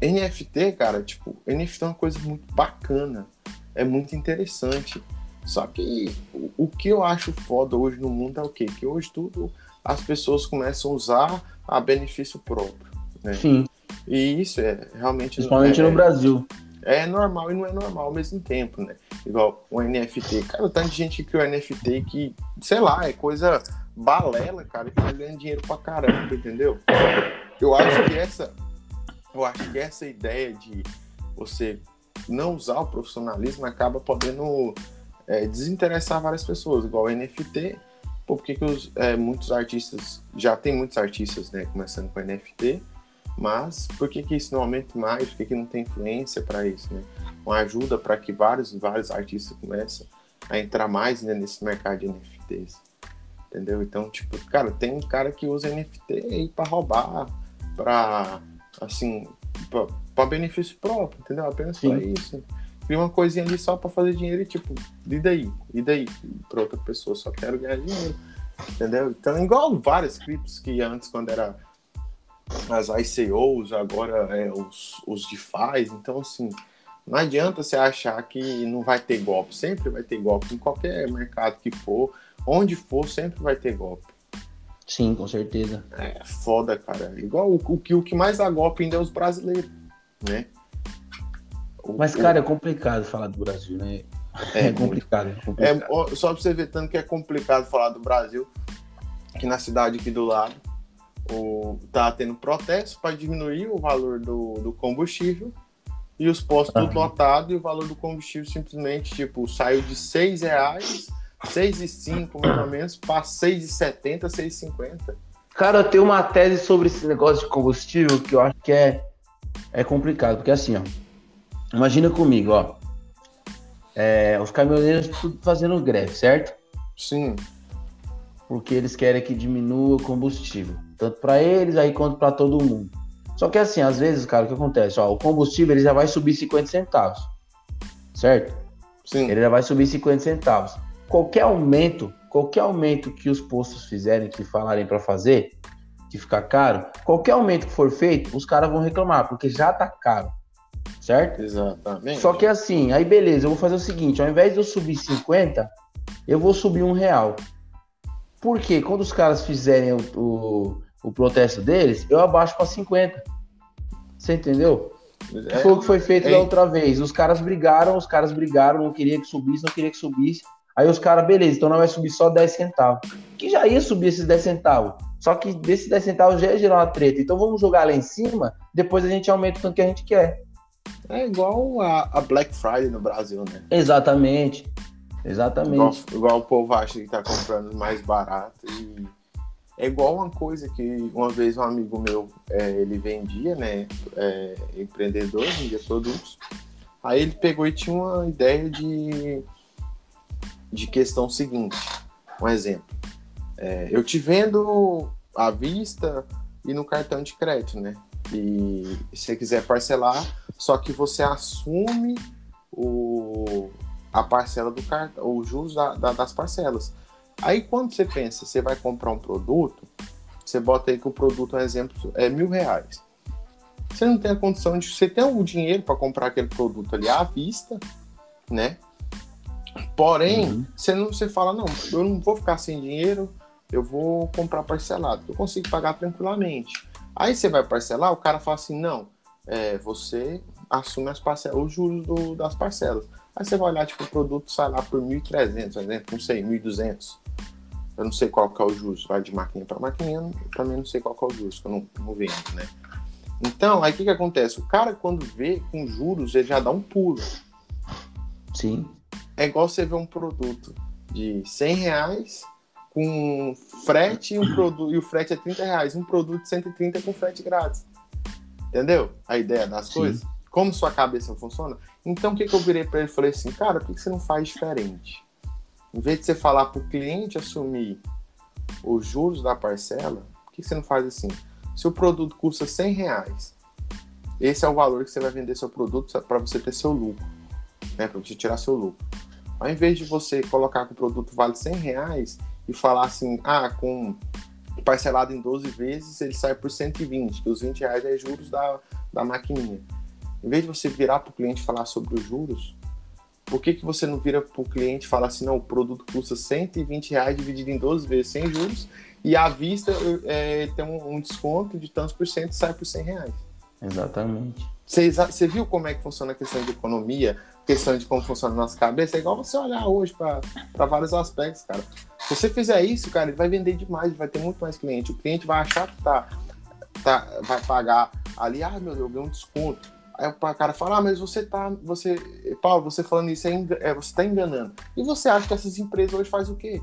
NFT, cara, tipo, NFT é uma coisa muito bacana, é muito interessante. Só que o, o que eu acho foda hoje no mundo é o quê? Que hoje tudo as pessoas começam a usar a benefício próprio. Né?
Sim.
E isso é realmente.
Principalmente
é,
no Brasil
é normal e não é normal ao mesmo tempo, né? Igual o NFT. Cara, tanto gente que criou NFT que, sei lá, é coisa balela, cara, e tá ganhando dinheiro pra caramba, entendeu? Eu acho que essa. Eu acho que essa ideia de você não usar o profissionalismo acaba podendo é, desinteressar várias pessoas, igual o NFT. Pô, por que, que os, é, muitos artistas, já tem muitos artistas, né, começando com NFT, mas por que, que isso não aumenta mais? Por que, que não tem influência para isso? Né? Uma ajuda para que vários, vários artistas comecem a entrar mais né, nesse mercado de NFTs. Entendeu? Então, tipo, cara, tem um cara que usa NFT aí para roubar, para assim, para benefício próprio, entendeu? Apenas para isso. Cria uma coisinha ali só para fazer dinheiro e tipo, e daí? E daí? Para outra pessoa, só quero ganhar dinheiro. Entendeu? Então, igual várias criptos que antes, quando era as ICOs, agora é, os, os DeFi. Então, assim, não adianta você achar que não vai ter golpe. Sempre vai ter golpe. Em qualquer mercado que for, onde for, sempre vai ter golpe.
Sim, com certeza.
É foda, cara. Igual o, o, que, o que mais dá golpe ainda é os brasileiros, né? O-
Mas,
o-
cara, é complicado falar do Brasil, né?
É
É, complicado. É
É,
complicado.
ó, só pra você ver tanto que é complicado falar do Brasil, que na cidade aqui do lado o, tá tendo protesto para diminuir o valor do, do combustível e os postos tudo lotados e o valor do combustível simplesmente tipo saiu de seis reais, seis e cinco mais ou menos, para seis e setenta, seis e cinquenta.
Cara, eu tenho uma tese sobre esse negócio de combustível que eu acho que é, é complicado. Porque assim, ó. Imagina comigo, ó. É, os caminhoneiros tudo fazendo greve, certo?
Sim,
Porque eles querem que diminua o combustível. Tanto para eles aí quanto para todo mundo. Só que assim, às vezes, cara, o que acontece? Ó, o combustível ele já vai subir 50 centavos. Certo?
sim,
ele já vai subir 50 centavos. Qualquer aumento, qualquer aumento que os postos fizerem, que falarem para fazer, que ficar caro, qualquer aumento que for feito, os caras vão reclamar, porque já tá caro, certo?
exatamente.
Só que assim, aí beleza, eu vou fazer o seguinte, ao invés de eu subir 50, eu vou subir um real. Por quê? Quando os caras fizerem o, o, o protesto deles, eu abaixo para 50. Você entendeu?
É,
foi o que foi feito
é-
da outra vez. Os caras brigaram, os caras brigaram, não queria que subisse, não queria que subisse. Aí os caras, beleza, então não vai subir só 10 centavos. Que já ia subir esses 10 centavos. Só que desses 10 centavos já ia gerar uma treta. Então vamos jogar lá em cima, depois a gente aumenta o tanto que a gente quer.
é igual a, a Black Friday no Brasil, né?
Exatamente.
Igual,
Exatamente.
igual o povo acha que tá comprando mais barato. E é igual uma coisa que uma vez um amigo meu, é, ele vendia, né? É, empreendedor, vendia produtos. Aí ele pegou e tinha uma ideia de, de questão seguinte. Um exemplo. É, eu te vendo à vista e no cartão de crédito, né? E se você quiser parcelar, só que você assume o, a parcela do cartão, os juros da- da- das parcelas. Aí quando você pensa, você vai comprar um produto, você bota aí que o produto, um exemplo, é mil reais. Você não tem a condição de. Você tem o dinheiro para comprar aquele produto ali à vista, né? Porém,
Uhum.
você não você fala, não, eu não vou ficar sem dinheiro, eu vou comprar parcelado, eu consigo pagar tranquilamente. Aí você vai parcelar, o cara fala assim, não, é, você assume as parcelas, os juros do- das parcelas. Aí você vai olhar, tipo, o produto sai lá por 1.300, por exemplo, não sei, 1.200. Eu não sei qual que é o juros, vai de maquininha para maquininha, eu também não sei qual que é o que eu não, não vendo, né? Então, aí o que que acontece? O cara, quando vê com juros, ele já dá um pulo.
Sim.
É igual você ver um produto de 100 reais com frete e, um produto, e o frete é 30 reais. Um produto de 130 com frete grátis. Entendeu? A ideia das
Sim.
coisas? Como sua cabeça funciona? Então, o que, que eu virei para ele falei assim, cara, por que, que você não faz diferente? Em vez de você falar para o cliente assumir os juros da parcela, por que, que você não faz assim? Se o produto custa 100 reais, esse é o valor que você vai vender seu produto para você ter seu lucro, né? Para você tirar seu lucro. Ao invés de você colocar que o produto vale 100 reais e falar assim, ah, com parcelado em 12 vezes, ele sai por 120, que os 20 reais é juros da, da maquininha. Em vez de você virar para o cliente falar sobre os juros, por que, que você não vira para o cliente e fala assim, não, o produto custa 120 reais dividido em 12 vezes sem juros e à vista é, tem um, um desconto de tantos por cento e sai por 100 reais.
Exatamente.
Você, você viu como é que funciona a questão de economia, questão de como funciona a nossa cabeça? É igual você olhar hoje para vários aspectos, cara. Se você fizer isso, cara, ele vai vender demais, vai ter muito mais cliente. O cliente vai achar que tá, tá, vai pagar ali, ah, meu Deus, eu ganhei um desconto. Aí o cara fala, ah, mas você tá, você, Paulo, você falando isso é, é, você tá enganando. E você acha que essas empresas hoje fazem o quê?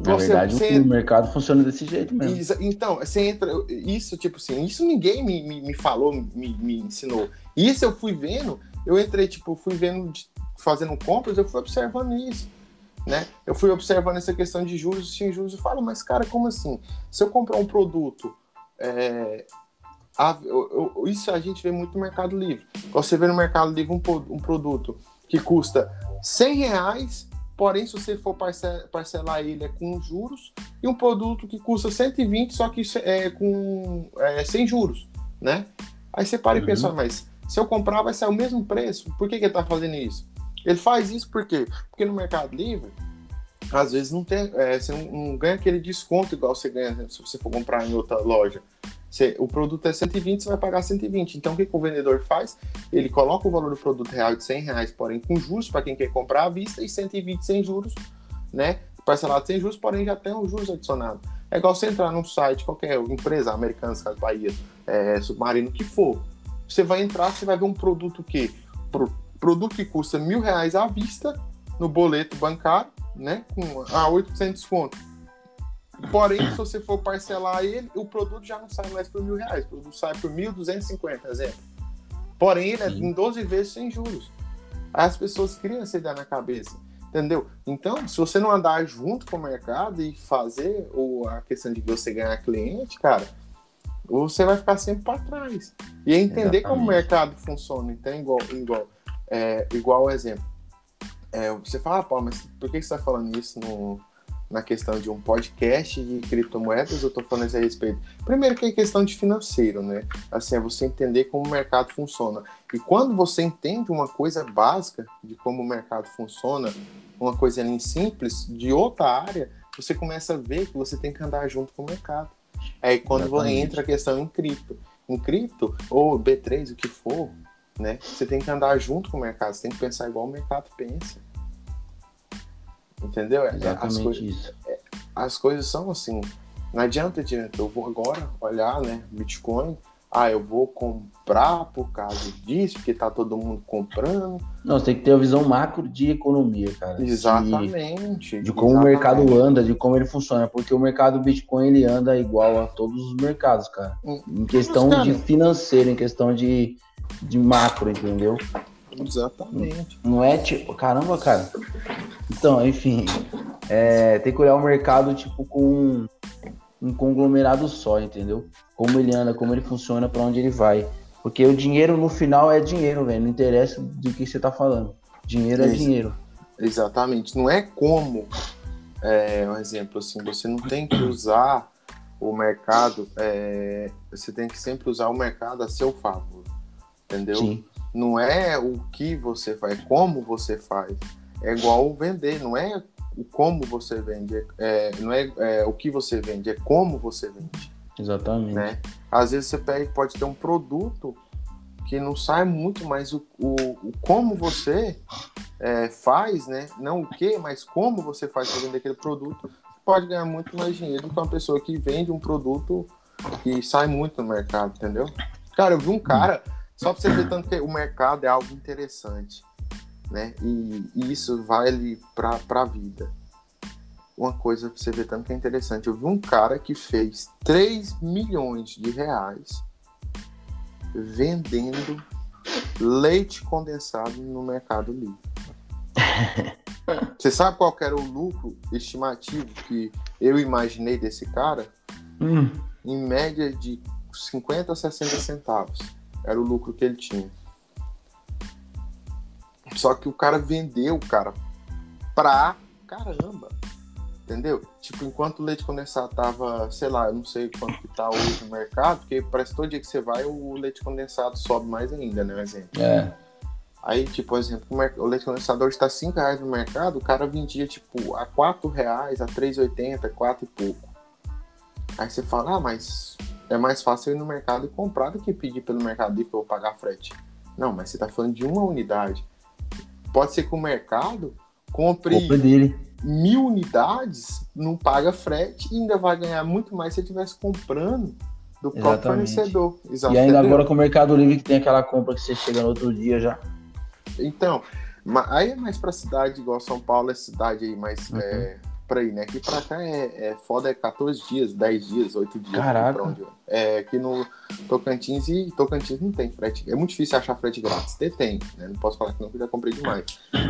Na
Você-
verdade,
você-
o mercado funciona desse jeito mesmo.
Isa- Então, você entra. Isso, tipo assim, isso ninguém me, me, me falou, me, me ensinou. Isso eu fui vendo, eu entrei, tipo, fui vendo, fazendo compras, eu fui observando isso. Né? Eu fui observando essa questão de juros e sem juros. Eu falo, mas cara, como assim? Se eu comprar um produto. é, a- eu- eu- isso a gente vê muito no Mercado Livre. Você vê no Mercado Livre um, um produto que custa 100 reais, porém, se você for parce- parcelar ele é com juros, e um produto que custa 120, só que é com é, sem juros, né? Aí você para e
Uhum.
pensa, mas se eu comprar vai ser o mesmo preço, por que, que ele tá fazendo isso? Ele faz isso por quê? Porque no Mercado Livre, às vezes não tem, é, você não, não, ganha aquele desconto igual você ganha se você for comprar em outra loja. Você, o produto é 120, você vai pagar 120. Então, o que, que, o vendedor faz? Ele coloca o valor do produto real de 100 reais, porém com juros para quem quer comprar à vista, e 120 sem juros, né? Parcelado sem juros, porém já tem um juros adicionado. É igual você entrar num site, qualquer empresa, americana, Casas Bahia, é, Submarino, que for. Você vai entrar, você vai ver um produto que pro, produto que custa mil reais à vista no boleto bancário, né? Com a 8% de desconto Porém, se você for parcelar ele, o produto já não sai mais por mil reais, o produto sai por 1.250, exemplo. Porém, ele é em 12 vezes sem juros. As pessoas criam essa ideia na cabeça, entendeu? Então, se você não andar junto com o mercado e fazer ou a questão de você ganhar cliente, cara, você vai ficar sempre para trás. E entender Exatamente. como o mercado funciona, então, igual, igual, é, igual exemplo. É, você fala, ah, Paulo, mas por que você está falando isso no, na questão de um podcast de criptomoedas, eu estou falando isso a respeito. Primeiro que é questão de financeiro, né? Assim, é você entender como o mercado funciona. E quando você entende uma coisa básica de como o mercado funciona, uma coisa ali simples, de outra área, você começa a ver que você tem que andar junto com o mercado. Aí quando Exatamente. entra a questão em cripto. Em cripto, ou B3, o que for, né? Você tem que andar junto com o mercado, você tem que pensar igual o mercado pensa. Entendeu? É,
Exatamente
as coisas,
isso.
É, as coisas são assim. Não adianta, adianta. Eu vou agora olhar, né? Bitcoin. Ah, eu vou comprar por causa disso, porque tá todo mundo comprando.
Não, você tem que ter a visão macro de economia, cara.
Exatamente.
De, de como exatamente. o mercado anda, de como ele funciona. Porque o mercado Bitcoin ele anda igual a todos os mercados, cara. Em questão de financeiro, em questão de, de macro, entendeu?
Exatamente.
Não é tipo. Caramba, cara. Então, enfim. É, tem que olhar o mercado, tipo, com um conglomerado só, entendeu? Como ele anda, como ele funciona, para onde ele vai. Porque o dinheiro no final é dinheiro, velho. Não interessa do que você tá falando. Dinheiro é Ex dinheiro.
Exatamente. Não é como, é, um exemplo assim, você não tem que usar o mercado, é, você tem que sempre usar o mercado a seu favor. Entendeu? Sim não é o que você faz, é como você faz. É igual vender, não é o como você vende, é, não é, é, o que você vende, é como você vende.
Exatamente.
Né? Às vezes você pega, pode ter um produto que não sai muito, mas o, o, o como você é, faz, né? Não o que, mas como você faz para vender aquele produto, pode ganhar muito mais dinheiro do que uma pessoa que vende um produto que sai muito no mercado, entendeu? Cara, eu vi um cara. Só para você ver tanto que o mercado é algo interessante, né? E, e isso vale para a vida. Uma coisa para você ver tanto que é interessante. Eu vi um cara que fez 3 milhões de reais vendendo leite condensado no Mercado Livre. Você sabe qual era o lucro estimativo que eu imaginei desse cara?
Hum.
Em média de 50 a 60 centavos. Era o lucro que ele tinha. Só que o cara vendeu, cara, pra caramba. Entendeu? Tipo, enquanto o leite condensado tava, sei lá, eu não sei quanto que tá hoje no mercado, porque parece que todo dia que você vai, o leite condensado sobe mais ainda, né? Um exemplo.
É.
Aí, tipo, por exemplo, o leite condensado hoje tá 5 reais no mercado, o cara vendia, tipo, a 4 reais, a 3,80, 4 e pouco. Aí você fala, ah, mas é mais fácil ir no mercado e comprar do que pedir pelo Mercado Livre eu pagar frete. Não, mas você está falando de uma unidade. Pode ser que o mercado compre mil unidades, não paga frete e ainda vai ganhar muito mais se ele estivesse comprando do próprio Exatamente. fornecedor.
Exato, e ainda entendeu? agora com o Mercado Livre que tem aquela compra que você chega no outro dia já.
Então, aí é mais para cidade igual São Paulo, é cidade aí mais uhum. é, ir, né? Aqui pra cá é, é foda, é 14 dias, 10 dias, 8 dias.
Caraca.
Onde, é, aqui no Tocantins e Tocantins não tem frete. É muito difícil achar frete grátis. Tem, tem, né? Não posso falar que não, porque já comprei demais.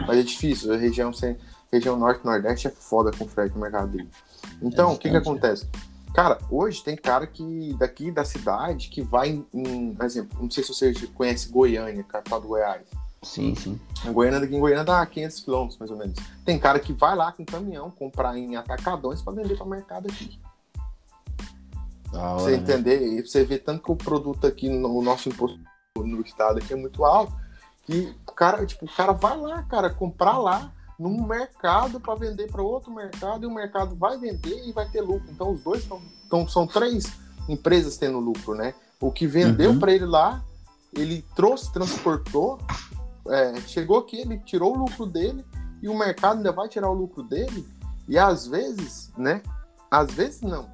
Mas é difícil. A região, sem, região norte nordeste é foda com frete no mercado dele. Então, é o que que acontece? Cara, hoje tem cara que daqui da cidade que vai em, em exemplo, não sei se você conhece Goiânia, capital do Goiás.
Sim, sim.
A Goiânia daqui em Goiânia dá 500 quilômetros, mais ou menos. Tem cara que vai lá com caminhão comprar em atacadões para vender para mercado aqui.
Hora,
você né? entender, e você vê tanto que o produto aqui no nosso imposto no estado aqui é muito alto, que o cara, tipo, o cara vai lá, cara, comprar lá, num mercado para vender para outro mercado e o mercado vai vender e vai ter lucro. Então os dois estão, então, são três empresas tendo lucro, né? O que vendeu uhum. para ele lá, ele trouxe, transportou, é, chegou aqui, ele tirou o lucro dele e o mercado ainda vai tirar o lucro dele. E às vezes, né? Às vezes não.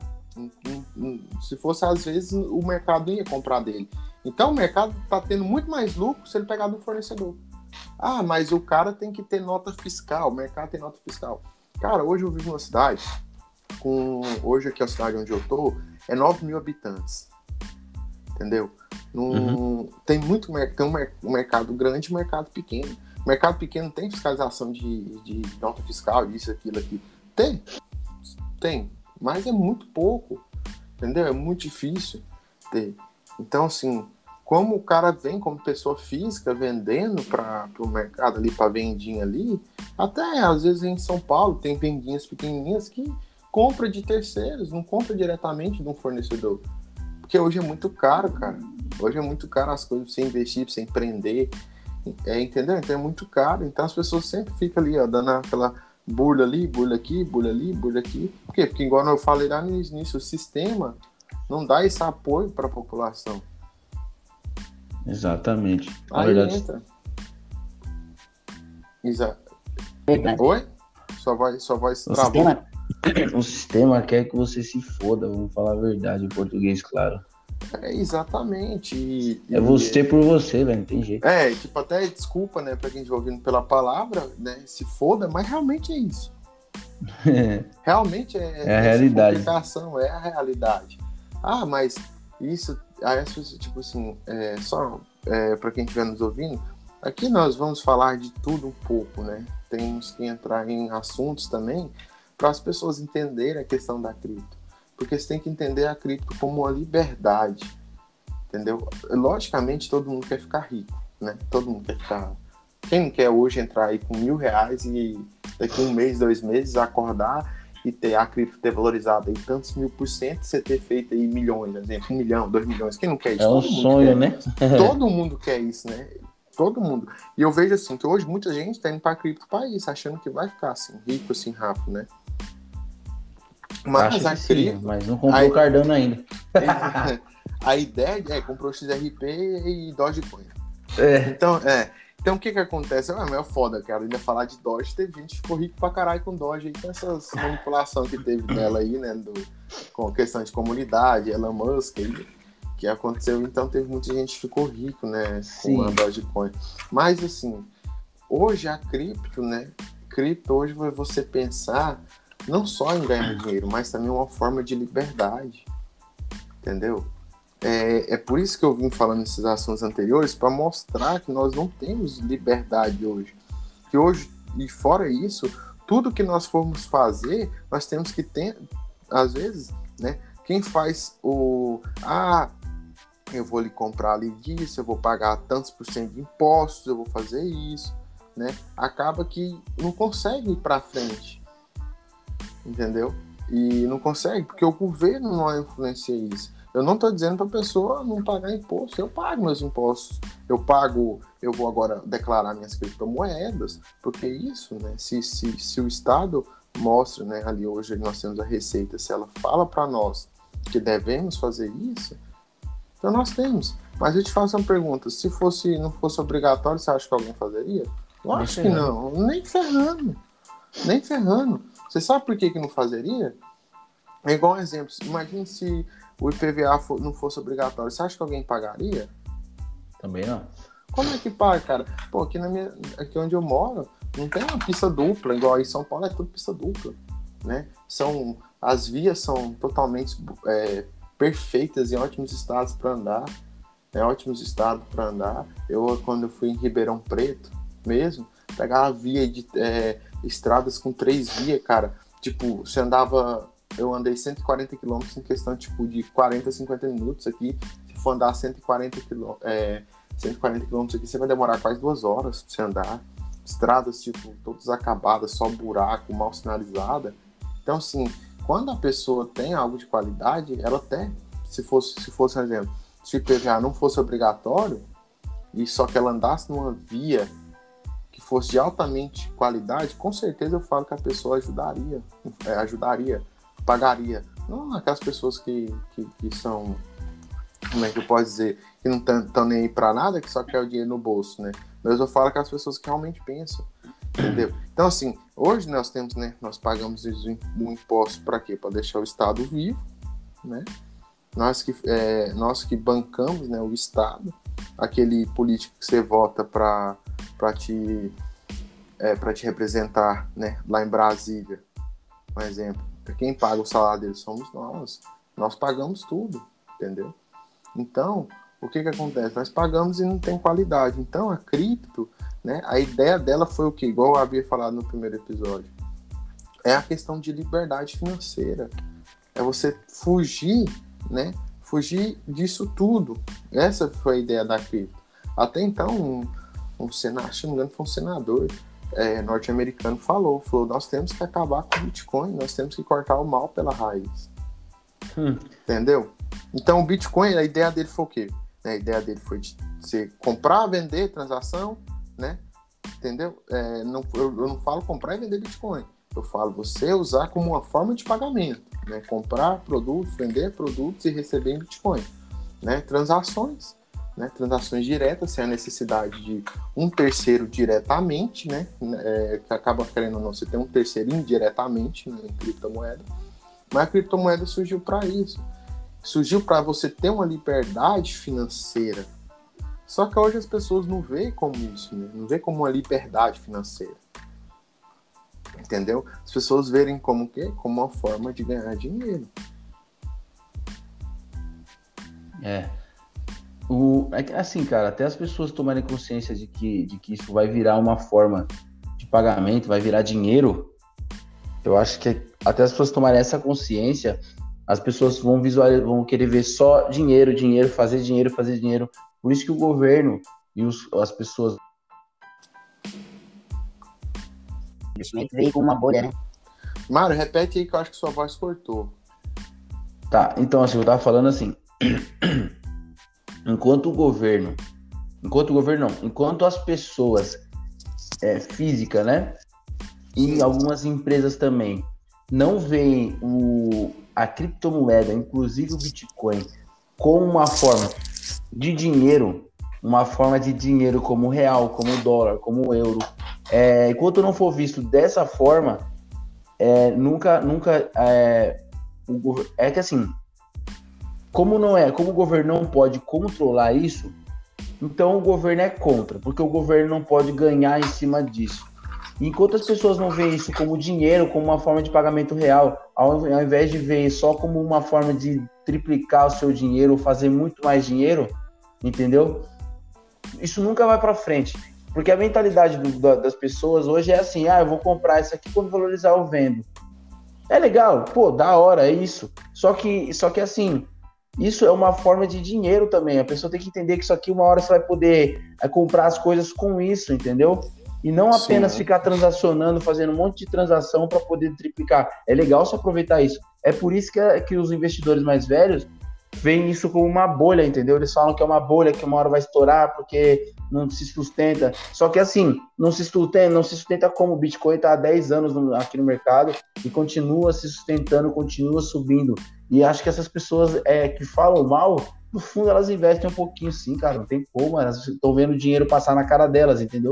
Se fosse às vezes, o mercado ia comprar dele. Então o mercado está tendo muito mais lucro se ele pegar do fornecedor. Ah, mas o cara tem que ter nota fiscal, o mercado tem nota fiscal. Cara, hoje eu vivo numa cidade, com. Hoje aqui a cidade onde eu tô, é 9 mil habitantes. Entendeu? Num, uhum. Tem muito tem um, mercado grande e um mercado pequeno. O mercado pequeno tem fiscalização de, de nota fiscal, isso, aquilo, aqui. Tem. Tem. Mas é muito pouco. Entendeu? É muito difícil ter. Então, assim, como o cara vem como pessoa física vendendo para o mercado ali, para vendinha ali, até às vezes em São Paulo tem vendinhas pequenininhas que compra de terceiros, não compra diretamente de um fornecedor. Porque hoje é muito caro, cara. Hoje é muito caro as coisas pra você investir, pra você empreender. É, entendeu? Então é muito caro. Então as pessoas sempre ficam ali, ó, dando aquela burla ali, burla aqui, burla ali, burla aqui. Por quê? Porque, igual eu falei lá no início, o sistema não dá esse apoio para a população.
Exatamente.
Aí verdade. entra. Exato. Oi? Só vai, só vai
o sistema, o sistema quer que você se foda, vamos falar a verdade em português, claro.
É, exatamente. E,
é você por você, velho, não tem jeito.
É, tipo, até desculpa, né, pra quem estiver ouvindo pela palavra, né, se foda, mas realmente é isso. realmente é,
é a realidade.
É a realidade. Ah, mas isso aí as pessoas, tipo assim, é, só é, para quem estiver nos ouvindo, aqui nós vamos falar de tudo um pouco, né? Temos que entrar em assuntos também para as pessoas entenderem a questão da cripto. Porque você tem que entender a cripto como uma liberdade, entendeu? Logicamente, todo mundo quer ficar rico, né? Todo mundo quer ficar. Quem não quer hoje entrar aí com mil reais e daqui um mês, dois meses acordar e ter a cripto ter valorizado aí tantos mil por cento, você ter feito aí milhões, por exemplo, um milhão, dois milhões, quem não quer isso?
É um sonho, né?
Todo mundo quer isso, né? Todo mundo. E eu vejo assim, que hoje muita gente tá indo pra cripto para isso, achando que vai ficar assim, rico assim, rápido, né?
Mas Acho a cripto. Sim, mas não comprou o Cardano ainda.
a ideia é, comprou XRP e Dogecoin. É. Então, é. Então o que que acontece? Ah, é foda, cara. Ainda falar de Doge, teve gente que ficou rico pra caralho com Doge aí, com essas manipulações que teve nela aí, né? Do, com a questão de comunidade, Elon Musk aí, que aconteceu. Então teve muita gente que ficou rico, né? Com a Dogecoin. Mas assim, hoje a cripto, né? Cripto hoje vai você pensar não só em ganhar dinheiro, mas também uma forma de liberdade. Entendeu? É, é por isso que eu vim falando nesses assuntos anteriores, para mostrar que nós não temos liberdade hoje. Que hoje, e fora isso, tudo que nós formos fazer, nós temos que ter, às vezes, né? Quem faz o. Ah, eu vou lhe comprar ali disso, eu vou pagar tantos por cento de impostos, eu vou fazer isso, né? Acaba que não consegue ir para frente, entendeu? E não consegue, porque o governo não influencia isso. Eu não estou dizendo para a pessoa não pagar imposto. Eu pago meus impostos. Eu pago, eu vou agora declarar minhas criptomoedas, porque isso, né? Se, se, se o Estado mostra, né? Ali hoje nós temos a Receita, se ela fala para nós que devemos fazer isso, então nós temos. Mas eu te faço uma pergunta: se fosse, não fosse obrigatório, você acha que alguém fazeria? Eu acho que não. Nem ferrando. Nem ferrando. Você sabe por que, que não fazeria? É igual um exemplo. Imagine se o IPVA for, não fosse obrigatório, você acha que alguém pagaria?
Também não.
Como é que paga, cara? Pô, aqui, na minha, aqui onde eu moro, não tem uma pista dupla, igual aí em São Paulo é tudo pista dupla, né? São, as vias são totalmente é, perfeitas em ótimos estados para andar, é ótimos estados para andar. Eu, quando eu fui em Ribeirão Preto mesmo, pegava via de é, estradas com três vias, cara. Tipo, você andava eu andei 140 km em questão tipo de 40, 50 minutos aqui. Se for andar 140 km, é, 140 km aqui, você vai demorar quase duas horas pra você andar. Estradas, tipo, todas acabadas, só buraco, mal sinalizada. Então, assim, quando a pessoa tem algo de qualidade, ela até, se fosse, se fosse, por exemplo, se o IPVA não fosse obrigatório, e só que ela andasse numa via fosse de altamente qualidade, com certeza eu falo que a pessoa ajudaria, é, ajudaria, pagaria. Não aquelas pessoas que, que, que são, como é que eu posso dizer, que não estão nem aí para nada, que só quer o dinheiro no bolso, né? Mas eu falo aquelas pessoas que realmente pensam, entendeu? Então, assim, hoje nós temos, né, nós pagamos o imposto para quê? Para deixar o Estado vivo, né? Nós que, é, nós que bancamos né, o Estado, aquele político que você vota para te, é, te representar né, lá em Brasília, por exemplo. Quem paga o salário dele somos nós. Nós pagamos tudo, entendeu? Então, o que, que acontece? Nós pagamos e não tem qualidade. Então, a cripto, né, a ideia dela foi o que? Igual eu havia falado no primeiro episódio. É a questão de liberdade financeira. É você fugir né, fugir disso tudo. Essa foi a ideia da cripto. Até então, um, um senador, se não me engano, foi um senador é, norte-americano falou, falou, nós temos que acabar com o Bitcoin, nós temos que cortar o mal pela raiz. Hum. Entendeu? Então o Bitcoin, a ideia dele foi o quê? A ideia dele foi de você comprar, vender, transação, né? Entendeu? É, não, eu, eu não falo comprar e vender Bitcoin. Eu falo você usar como uma forma de pagamento né? comprar produtos, vender produtos e receber em Bitcoin. Né? Transações, né? transações diretas, sem a necessidade de um terceiro diretamente, né? É, que acaba querendo ou não, você tem um terceiro indiretamente né? em criptomoeda. Mas a criptomoeda surgiu para isso. Surgiu para você ter uma liberdade financeira. Só que hoje as pessoas não veem como isso, né? não veem como uma liberdade financeira entendeu? As pessoas verem como que como uma forma de ganhar dinheiro.
É. O, é assim, cara, até as pessoas tomarem consciência de que, de que isso vai virar uma forma de pagamento, vai virar dinheiro, eu acho que até as pessoas tomarem essa consciência, as pessoas vão visualizar, vão querer ver só dinheiro, dinheiro, fazer dinheiro, fazer dinheiro. Por isso que o governo e os, as pessoas
investimento veio com uma bolha, né?
Mário, repete aí que eu acho que sua voz cortou.
Tá, então assim, eu tava falando assim. enquanto o governo, enquanto o governo não, enquanto as pessoas é, física, né? E algumas empresas também não veem o, a criptomoeda, inclusive o Bitcoin, como uma forma de dinheiro, uma forma de dinheiro como real, como dólar, como euro, é, enquanto não for visto dessa forma, é, nunca, nunca é, o, é que assim, como não é, como o governo não pode controlar isso, então o governo é contra, porque o governo não pode ganhar em cima disso. Enquanto as pessoas não veem isso como dinheiro, como uma forma de pagamento real, ao, ao invés de ver só como uma forma de triplicar o seu dinheiro, fazer muito mais dinheiro, entendeu? Isso nunca vai para frente. Porque a mentalidade do, das pessoas hoje é assim: ah, eu vou comprar isso aqui, quando valorizar eu vendo. É legal, pô, da hora, é isso. Só que, só que assim, isso é uma forma de dinheiro também. A pessoa tem que entender que isso aqui uma hora você vai poder é, comprar as coisas com isso, entendeu? E não apenas Sim. ficar transacionando, fazendo um monte de transação para poder triplicar. É legal se aproveitar isso. É por isso que, que os investidores mais velhos veem isso como uma bolha, entendeu? Eles falam que é uma bolha que uma hora vai estourar porque não se sustenta. Só que assim, não se sustenta, não se sustenta como o Bitcoin está há 10 anos no, aqui no mercado e continua se sustentando, continua subindo. E acho que essas pessoas é, que falam mal, no fundo elas investem um pouquinho sim, cara. Não tem como, elas estão vendo o dinheiro passar na cara delas, entendeu?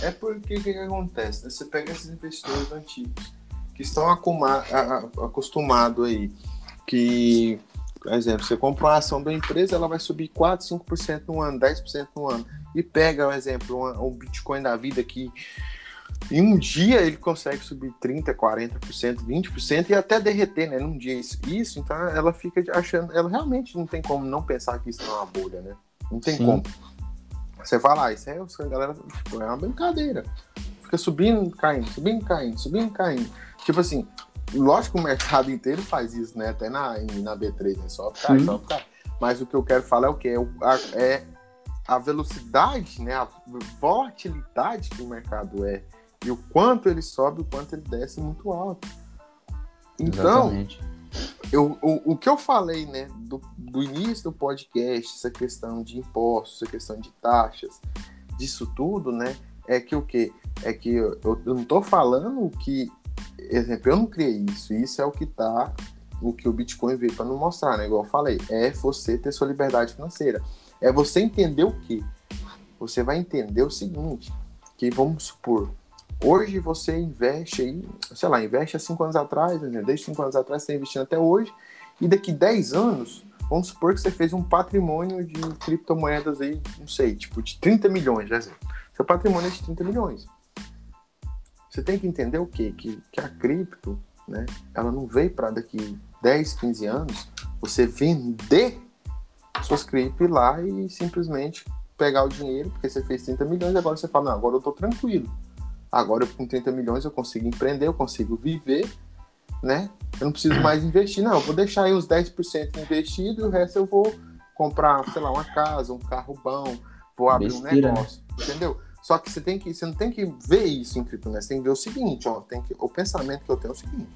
É porque o que, que, acontece? Você pega esses investidores antigos que estão acostumados aí, que por exemplo, você compra uma ação da empresa, ela vai subir 4, 5% no ano, 10% no ano. E pega, por exemplo, um, um Bitcoin da vida que em um dia ele consegue subir 30%, 40%, 20% e até derreter, né? Num dia isso, isso, então ela fica achando, ela realmente não tem como não pensar que isso é uma bolha, né? Não tem Sim. como. Você fala, ah, isso é, a galera, tipo, é uma brincadeira. Fica subindo, caindo, subindo, caindo, subindo, caindo. Tipo assim, Lógico que o mercado inteiro faz isso, né? Até na, na B3, né? Só cai, só cai. Mas o que eu quero falar é o que? É, é a velocidade, né? A volatilidade que o mercado é. E o quanto ele sobe, o quanto ele desce muito alto. Então, Exatamente. eu, o, o que eu falei, né, do, do início do podcast, essa questão de impostos, essa questão de taxas, disso tudo, né, é que o quê? É que eu, eu não tô falando que, exemplo, eu não criei isso. Isso é o que tá, o que o Bitcoin veio para nos mostrar, né? Igual eu falei, é você ter sua liberdade financeira. É você entender o quê? Você vai entender o seguinte, que vamos supor, hoje você investe aí, sei lá, investe há cinco anos atrás, né? desde cinco anos atrás você está investindo até hoje, e daqui 10 anos, vamos supor que você fez um patrimônio de criptomoedas aí, não sei, tipo de 30 milhões, exemplo. Seu patrimônio é de 30 milhões. Você tem que entender o quê? Que, que a cripto, né, ela não veio para daqui 10, 15 anos você vender suas cripto lá e simplesmente pegar o dinheiro, porque você fez 30 milhões, agora você fala, não, agora eu tô tranquilo. Agora com 30 milhões eu consigo empreender, eu consigo viver, né? Eu não preciso mais investir, não. Eu vou deixar aí os 10% investido e o resto eu vou comprar, sei lá, uma casa, um carro bom, vou abrir Besteira, um né? negócio, né? entendeu? Só que você tem que, você não tem que ver isso em cripto, né? Você tem que ver o seguinte, ó, tem que, o pensamento que eu tenho é o seguinte.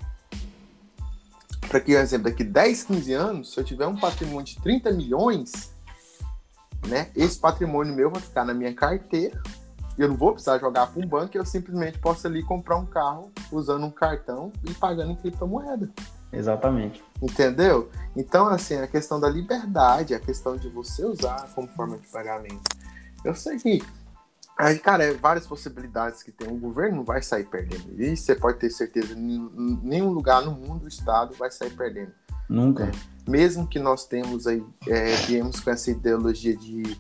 Para que, por exemplo, daqui 10, 15 anos, se eu tiver um patrimônio de 30 milhões, né? Esse patrimônio meu vai ficar na minha carteira. Eu não vou precisar jogar para um banco, eu simplesmente posso ali comprar um carro usando um cartão e pagando em criptomoeda.
Exatamente.
Entendeu? Então, assim, a questão da liberdade, a questão de você usar como forma de pagamento. Eu sei que Aí, cara, é várias possibilidades que tem. O governo não vai sair perdendo. E você pode ter certeza, nenhum lugar no mundo o Estado vai sair perdendo.
Nunca.
É, mesmo que nós temos aí, é, viemos com essa ideologia de,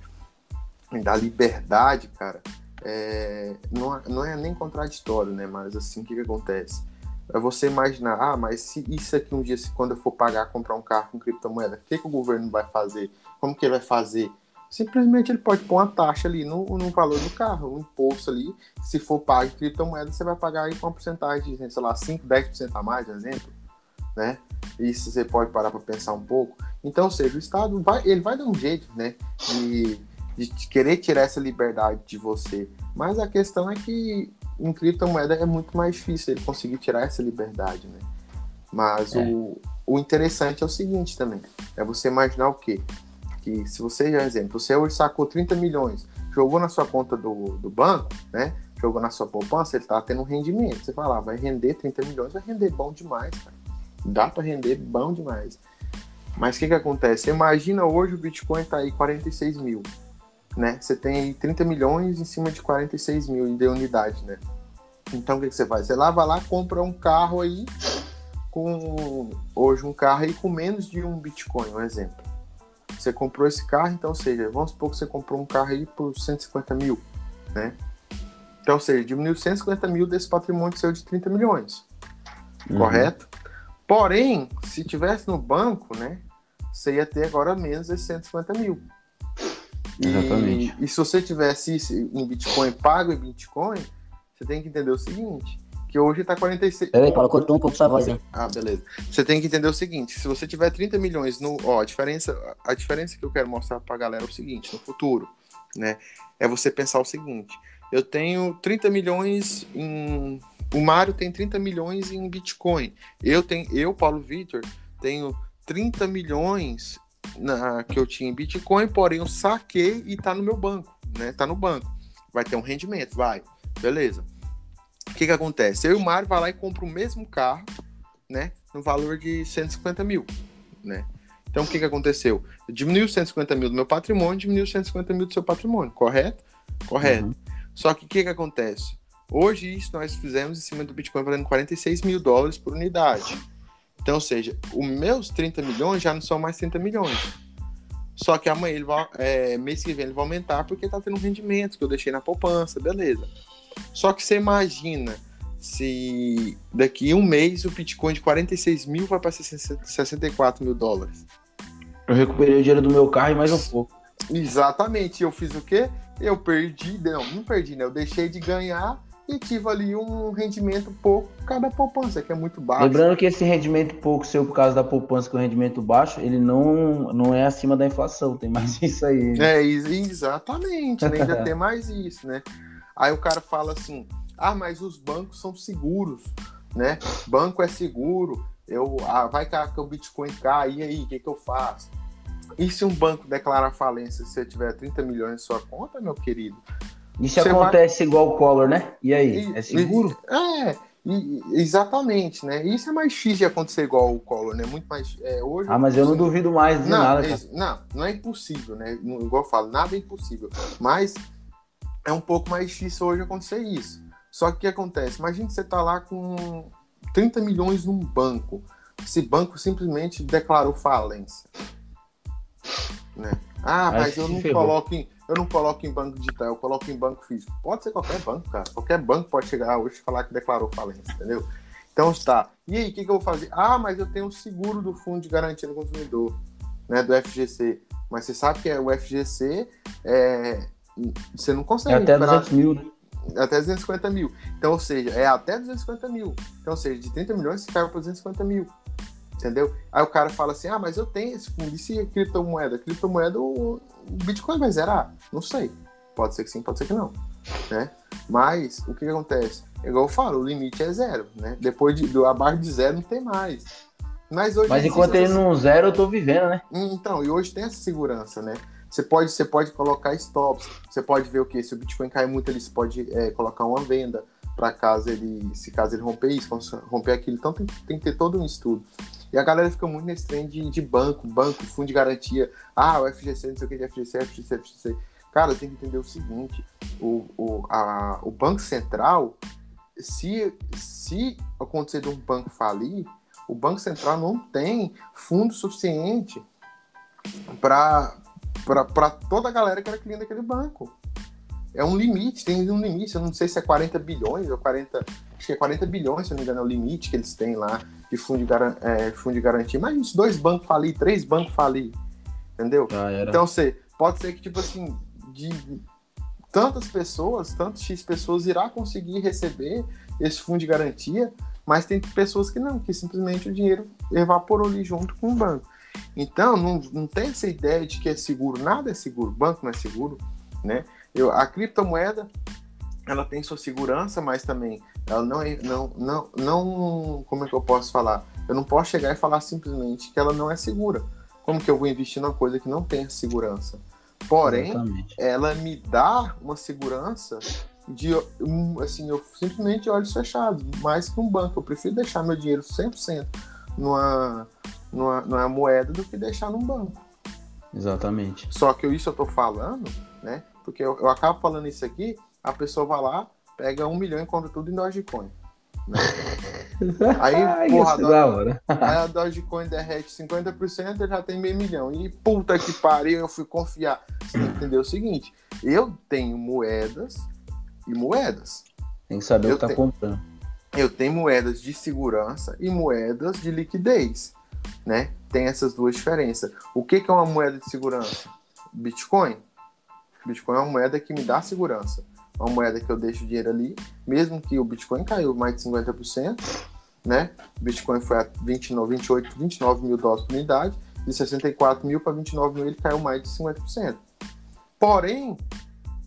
da liberdade, cara, é, não, não é nem contraditório, né? Mas assim, o que, que acontece? É você imaginar, ah, mas se isso aqui um dia, se quando eu for pagar, comprar um carro com criptomoeda, o que, que o governo vai fazer? Como que ele vai fazer? Simplesmente ele pode pôr uma taxa ali no, no valor do carro, um imposto ali. Se for pago em criptomoeda, você vai pagar aí com uma porcentagem de, sei lá, 5, 10% a mais, por exemplo. Né? Isso você pode parar para pensar um pouco. Então, ou seja, o Estado vai, ele vai dar um jeito, né, de, de querer tirar essa liberdade de você. Mas a questão é que em criptomoeda é muito mais difícil ele conseguir tirar essa liberdade, né? Mas é. o, o interessante é o seguinte também, é você imaginar o quê? Que se você, por exemplo, você hoje sacou 30 milhões, jogou na sua conta do, do banco, né? Jogou na sua poupança, ele tá tendo um rendimento. Você fala, ah, vai render 30 milhões, vai render bom demais, cara. Dá para render bom demais. Mas o que que acontece? Imagina hoje o Bitcoin tá aí 46 mil, né? Você tem aí 30 milhões em cima de 46 mil de unidade, né? Então o que, que você faz? Você lá vai lá, compra um carro aí com hoje um carro aí com menos de um Bitcoin, um exemplo. Você comprou esse carro, então, seja, vamos supor que você comprou um carro aí por 150 mil, né? Então, ou seja, diminuiu 150 mil desse patrimônio seu de 30 milhões, uhum. correto? Porém, se tivesse no banco, né, você ia ter agora menos esses 150 mil. Exatamente. E, e se você tivesse isso em Bitcoin pago em Bitcoin, você tem que entender o seguinte: que hoje tá 46.
Peraí, Paulo, cortou um pouco sua voz, hein?
Ah, beleza. Você tem que entender o seguinte: se você tiver 30 milhões no. Ó, a diferença, a diferença que eu quero mostrar pra galera é o seguinte: no futuro, né? É você pensar o seguinte: eu tenho 30 milhões em. O Mário tem 30 milhões em Bitcoin. Eu tenho, eu, Paulo Vitor, tenho 30 milhões na, que eu tinha em Bitcoin, porém eu saquei e tá no meu banco, né? Tá no banco. Vai ter um rendimento, vai. Beleza. O que que acontece? Eu e o Mário vai lá e compra o mesmo carro, né? No valor de 150 mil, né? Então, o que que aconteceu? Diminuiu 150 mil do meu patrimônio, diminuiu 150 mil do seu patrimônio, correto? Correto. Uhum. Só que o que que acontece? Hoje, isso nós fizemos em cima do Bitcoin valendo 46 mil dólares por unidade. Então, ou seja, os meus 30 milhões já não são mais 30 milhões. Só que amanhã, ele vai, é, mês que vem, ele vai aumentar porque tá tendo rendimento que eu deixei na poupança, beleza. Só que você imagina se daqui um mês o Bitcoin de 46 mil vai para 64 mil dólares.
Eu recuperei o dinheiro do meu carro e mais um pouco.
Exatamente. Eu fiz o quê? Eu perdi, não, não perdi, né? Eu deixei de ganhar e tive ali um rendimento pouco por causa da poupança, que é muito baixo.
Lembrando que esse rendimento pouco seu por causa da poupança, que é um rendimento baixo, ele não, não é acima da inflação, tem mais isso aí.
Né? É, exatamente, né? ainda tem mais isso, né? Aí o cara fala assim: ah, mas os bancos são seguros, né? Banco é seguro, eu, ah, vai que o Bitcoin cai, e aí, o que, que eu faço? E se um banco declarar falência se você tiver 30 milhões em sua conta, meu querido?
Se acontece vai... igual o Collor, né? E aí?
E,
é seguro?
E, é, e, exatamente, né? Isso é mais difícil de acontecer igual o Collor, né? Muito mais. É, hoje,
ah, mas eu não duvido mais de
não,
nada.
É, não, não é impossível, né? Igual eu falo, nada é impossível. Mas é um pouco mais difícil hoje acontecer isso. Só que o que acontece? Imagina que você tá lá com 30 milhões num banco. Esse banco simplesmente declarou falência. Né? Ah, mas eu não coloco em, eu não coloco em banco digital, eu coloco em banco físico. Pode ser qualquer banco, cara. Qualquer banco pode chegar hoje e falar que declarou falência, entendeu? Então está. E aí, o que, que, eu vou fazer? Ah, mas eu tenho um seguro do Fundo de Garantia do Consumidor, né, do FGC. Mas você sabe que é o FGC, é, você não consegue. É
até 200 mil. Né?
até 250 mil. Então, ou seja, é até 250 mil. Então, ou seja, de 30 milhões você caiu para 250 mil. Entendeu? Aí o cara fala assim: ah, mas eu tenho esse fundo, e se criptomoeda? Criptomoeda, o, o Bitcoin vai zerar? Não sei. Pode ser que sim, pode ser que não. Né? Mas o que, que acontece? Igual eu falo, o limite é zero. Né? Depois de, do abaixo de zero não tem mais. Mas, hoje
mas enquanto ele não zero, eu tô vivendo, né?
Então, e hoje tem essa segurança, né? Você pode, você pode colocar stops, você pode ver o que se o Bitcoin cair muito, ele pode é, colocar uma venda para caso ele, se caso ele romper isso, romper aquilo. Então tem, tem que ter todo um estudo. E a galera fica muito nesse trem de, de banco, banco, fundo de garantia. Ah, o FGC, não sei o que de FGC, FGC, FGC. Cara, tem que entender o seguinte: o, o, a, o Banco Central, se, se acontecer de um banco falir, o Banco Central não tem fundo suficiente para para toda a galera que era cliente daquele banco. É um limite, tem um limite, eu não sei se é 40 bilhões ou 40, acho que é 40 bilhões, se não me engano, é o limite que eles têm lá de fundo de, garan é, fundo de garantia. Imagina se dois bancos falir, três bancos falir, entendeu? Ah, então, você, pode ser que, tipo assim, de tantas pessoas, tantas X pessoas irá conseguir receber esse fundo de garantia, mas tem pessoas que não, que simplesmente o dinheiro evaporou ali junto com o banco. Então, não, não tem essa ideia de que é seguro, nada é seguro, banco não é seguro, né? Eu, a criptomoeda, ela tem sua segurança, mas também ela não é, não, não, não, como é que eu posso falar? Eu não posso chegar e falar simplesmente que ela não é segura. Como que eu vou investir numa coisa que não tem segurança? Porém, Exatamente. ela me dá uma segurança de, assim, eu simplesmente olhos fechados, mais que um banco. Eu prefiro deixar meu dinheiro 100% numa, numa, numa moeda do que deixar num banco.
Exatamente.
Só que isso eu tô falando, né? Porque eu, eu acabo falando isso aqui, a pessoa vai lá, pega um milhão e compra tudo em Dogecoin. Né? Aí, porra, a, Doge, aí a Dogecoin derrete 50%, eu já tenho meio milhão. E puta que pariu, eu fui confiar. Você tem que entender o seguinte: eu tenho moedas e moedas.
Tem que saber eu o que tá tenho, comprando.
Eu tenho moedas de segurança e moedas de liquidez né? Tem essas duas diferenças. O que, que é uma moeda de segurança? Bitcoin. Bitcoin é uma moeda que me dá segurança. É uma moeda que eu deixo dinheiro ali, mesmo que o Bitcoin caiu mais de 50%, né? O Bitcoin foi a 29, 28, 29 mil dólares por unidade, de 64 mil para 29 mil ele caiu mais de 50%. Porém,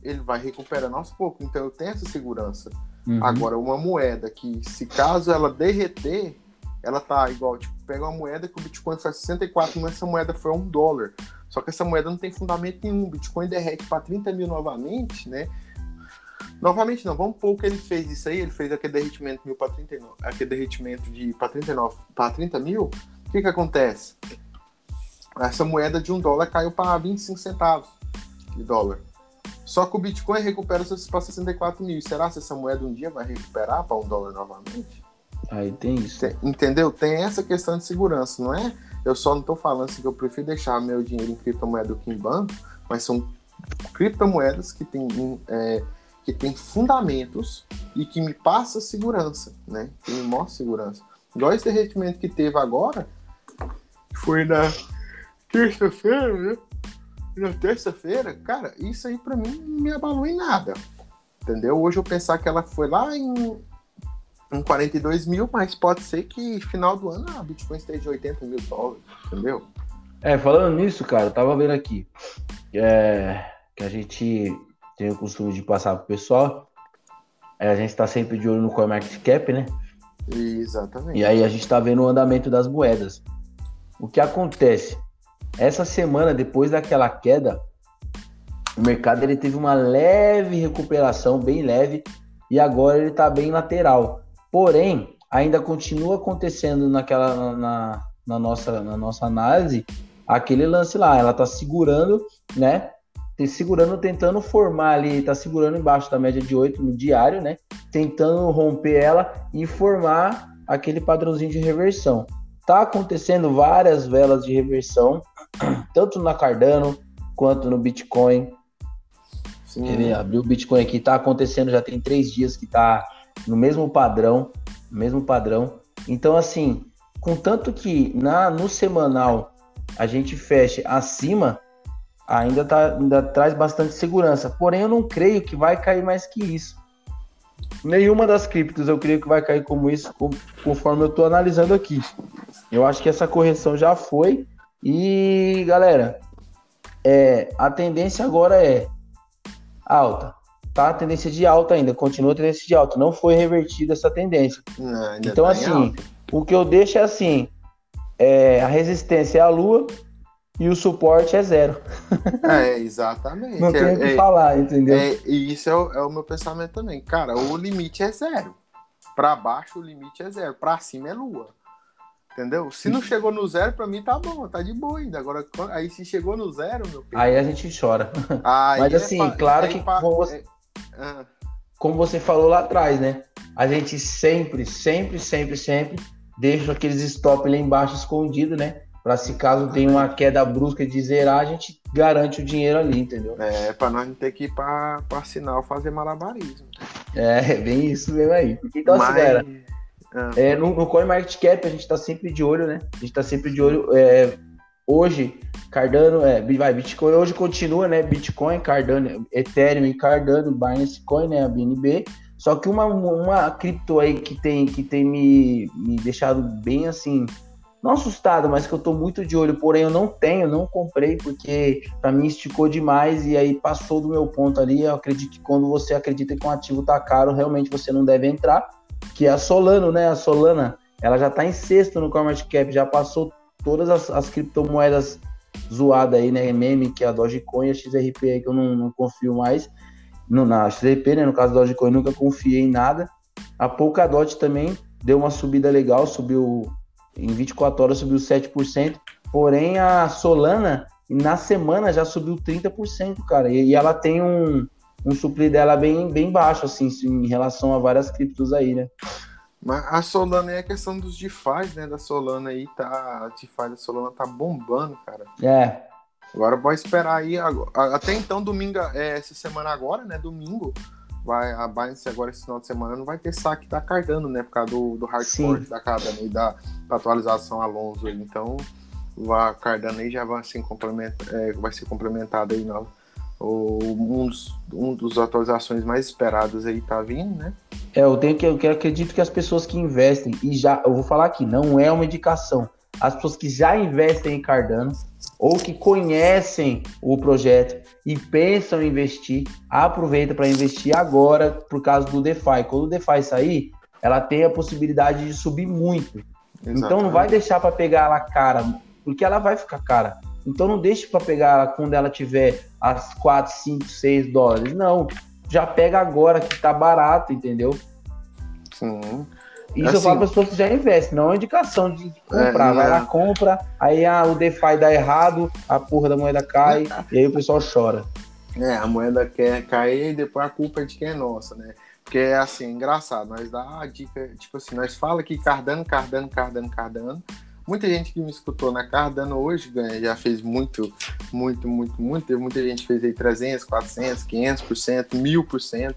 ele vai recuperando aos poucos, então eu tenho essa segurança. Uhum. Agora, uma moeda que, se caso ela derreter, ela tá igual, tipo, pega uma moeda que o Bitcoin faz 64 mil, essa moeda foi um dólar. Só que essa moeda não tem fundamento nenhum. O Bitcoin derrete para 30 mil novamente, né? Novamente não, vamos pôr o que ele fez isso aí, ele fez aquele derretimento mil para 39, aquele derretimento de para 39 para 30 mil. O que que acontece? Essa moeda de um dólar caiu para 25 centavos de dólar. Só que o Bitcoin recupera para 64 mil. Será que essa moeda um dia vai recuperar para um dólar novamente?
Aí tem isso. Tem,
entendeu? Tem essa questão de segurança, não é? Eu só não estou falando assim que eu prefiro deixar meu dinheiro em criptomoeda do que em banco, mas são criptomoedas que têm, é, que têm fundamentos e que me passam segurança, né? Que me mostra segurança. Igual esse derretimento que teve agora, foi na terça-feira, né? Na terça-feira, cara, isso aí para mim não me abalou em nada. Entendeu? Hoje eu pensar que ela foi lá em um 42 mil, mas pode ser que final do ano a Bitcoin esteja 80 mil dólares, entendeu?
É, falando nisso, cara, eu tava vendo aqui é, que a gente tem o costume de passar pro pessoal. É, a gente tá sempre de olho no CoinMarketCap, né?
Exatamente.
E aí a gente tá vendo o andamento das moedas. O que acontece? Essa semana, depois daquela queda, o mercado ele teve uma leve recuperação, bem leve, e agora ele está bem lateral. Porém, ainda continua acontecendo naquela na, na, nossa, na nossa análise aquele lance lá. Ela está segurando, né? Segurando, tentando formar ali, está segurando embaixo da média de 8 no diário, né? Tentando romper ela e formar aquele padrãozinho de reversão. Tá acontecendo várias velas de reversão, tanto na Cardano quanto no Bitcoin. Sim. Ele abriu o Bitcoin aqui, tá acontecendo, já tem três dias que tá no mesmo padrão, mesmo padrão. Então, assim, contanto que na, no semanal a gente feche acima, ainda, tá, ainda traz bastante segurança. Porém, eu não creio que vai cair mais que isso. Nenhuma das criptos eu creio que vai cair como isso, conforme eu estou analisando aqui. Eu acho que essa correção já foi. E, galera, é, a tendência agora é alta. Tá? A tendência de alta ainda, continua a tendência de alta. Não foi revertida essa tendência. Não, então, tá assim, o que eu deixo é assim: é, a resistência é a lua e o suporte é zero.
É, exatamente.
Não tem o que é, falar, entendeu?
É, e isso é o, é o, meu pensamento também. Cara, o limite é zero. Para baixo o limite é zero, para cima é lua. Entendeu? Se não chegou no zero, pra mim tá bom, tá de boa ainda. Agora, aí se chegou no zero, meu
filho. Aí a gente chora. Mas é assim, é claro que pra... como, você, é... como você falou lá atrás, né? A gente sempre, sempre, sempre, sempre deixa aqueles stop lá embaixo escondido, né? Pra se caso tenha uma queda brusca de zerar, a gente garante o dinheiro ali, entendeu?
É, pra nós não ter que ir pra, pra sinal fazer malabarismo.
É, bem isso mesmo aí. Então, assim, Mas... assim, galera, é, no, no CoinMarketCap a gente está sempre de olho, né? A gente está sempre de olho. É, hoje, Cardano, é, vai, Bitcoin hoje continua, né? Bitcoin, Cardano, Ethereum e Cardano, Binance Coin, né? A BNB. Só que uma, uma cripto aí que tem, que tem me, me deixado bem assim, não assustado, mas que eu tô muito de olho, porém eu não tenho, não comprei, porque para mim esticou demais e aí passou do meu ponto ali. Eu acredito que quando você acredita que um ativo tá caro, realmente você não deve entrar que é a Solano, né? A Solana, ela já está em sexto no CoinMarketCap, já passou todas as, as criptomoedas zoadas aí, né? Meme, que é a Dogecoin a XRP aí, que eu não, não confio mais. No, na XRP, né? No caso da Dogecoin, nunca confiei em nada. A Polkadot também deu uma subida legal, subiu em 24 horas, subiu 7%. Porém, a Solana, na semana, já subiu 30%, cara. E, e ela tem um, um supli dela bem, bem baixo, assim, em relação a várias criptos aí, né?
Mas a Solana é a questão dos DeFi, né? Da Solana aí, tá. A DeFi da Solana tá bombando, cara.
É.
Agora pode esperar aí. Até então, domingo, é, essa semana agora, né? Domingo, vai, a Binance agora esse final de semana não vai ter saque da Cardano, né? Por causa do, do hardcore da Cardano e da, da atualização Alonso. Então, a Cardano aí já vai, assim, complementa, é, vai ser complementada aí nova um dos, um dos atualizações mais esperadas aí tá vindo, né?
É, eu tenho que eu acredito que as pessoas que investem e já, eu vou falar aqui, não é uma indicação. As pessoas que já investem em Cardano ou que conhecem o projeto e pensam em investir, aproveita para investir agora por causa do DeFi. Quando o DeFi sair, ela tem a possibilidade de subir muito. Exatamente. Então não vai deixar para pegar ela cara, porque ela vai ficar cara. Então não deixe para pegar ela quando ela tiver as 4, 5, 6 dólares. Não, já pega agora que tá barato, entendeu?
Sim.
Isso assim, eu falo para as pessoas que já investem, não é indicação de comprar. É, vai lá, compra, aí ah, o DeFi dá errado, a porra da moeda cai, e aí o pessoal chora.
É, a moeda quer cair e depois a culpa é de quem é nossa, né? Porque é assim, é engraçado, nós dá a dica, tipo assim, nós fala que Cardano, Cardano, Cardano, Cardano, Muita gente que me escutou na Cardano hoje ganha, já fez muito, muito, muito, muito. Muita gente fez aí 300, 400, 500%, 1000%,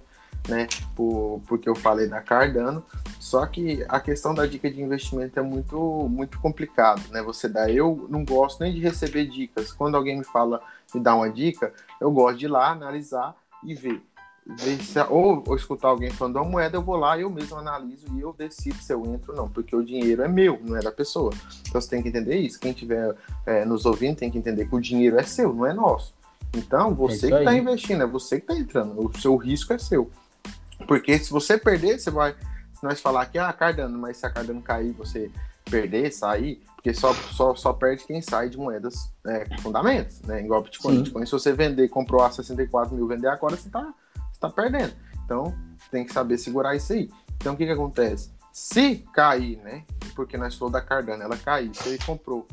né? Por, porque eu falei da Cardano. Só que a questão da dica de investimento é muito, muito complicado, né? Você dá. Eu não gosto nem de receber dicas. Quando alguém me fala, me dá uma dica, eu gosto de ir lá, analisar e ver ou, ou, escutar alguém falando uma moeda, eu vou lá, eu mesmo analiso e eu decido se eu entro ou não, porque o dinheiro é meu, não é da pessoa. Então você tem que entender isso. Quem estiver é, nos ouvindo tem que entender que o dinheiro é seu, não é nosso. Então você é que está investindo, é você que está entrando, o seu risco é seu. Porque se você perder, você vai. Se nós falar que ah, Cardano, mas se a Cardano cair, você perder, sair, porque só, só, só perde quem sai de moedas é, com fundamentos, né? Igual Bitcoin. Bitcoin, se você vender, comprou a 64 mil, vender agora, você tá, tá perdendo. Então, tem que saber segurar isso aí. Então, o que que acontece? Se cair, né? Porque nós falou da Cardano, ela caiu, você comprou,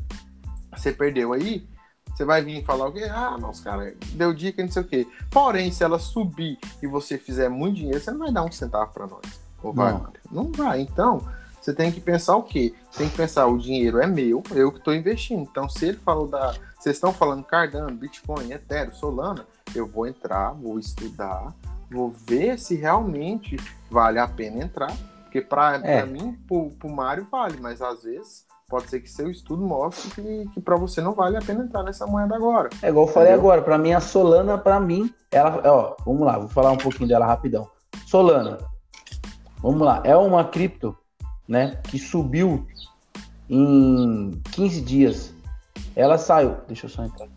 você perdeu aí, você vai vir falar o quê? Ah, nossa, cara, deu dica, não sei o quê. Porém, se ela subir e você fizer muito dinheiro, você não vai dar um centavo para nós. Ou vai? Não. não vai. Então, você tem que pensar o quê? Tem que pensar, o dinheiro é meu, eu que estou investindo. Então, se ele falou da. Vocês estão falando Cardano, Bitcoin, Ethereum, Solana, eu vou entrar, vou estudar, vou ver se realmente vale a pena entrar. Porque para é. mim, pro, pro Mário vale, mas às vezes pode ser que seu estudo mostre que, que para você não vale a pena entrar nessa moeda agora.
É igual eu falei Entendeu? agora, para mim a Solana, para mim, ela, ó, vamos lá, vou falar um pouquinho dela rapidão. Solana, vamos lá, é uma cripto, né, que subiu em 15 dias. Ela saiu, deixa eu só entrar.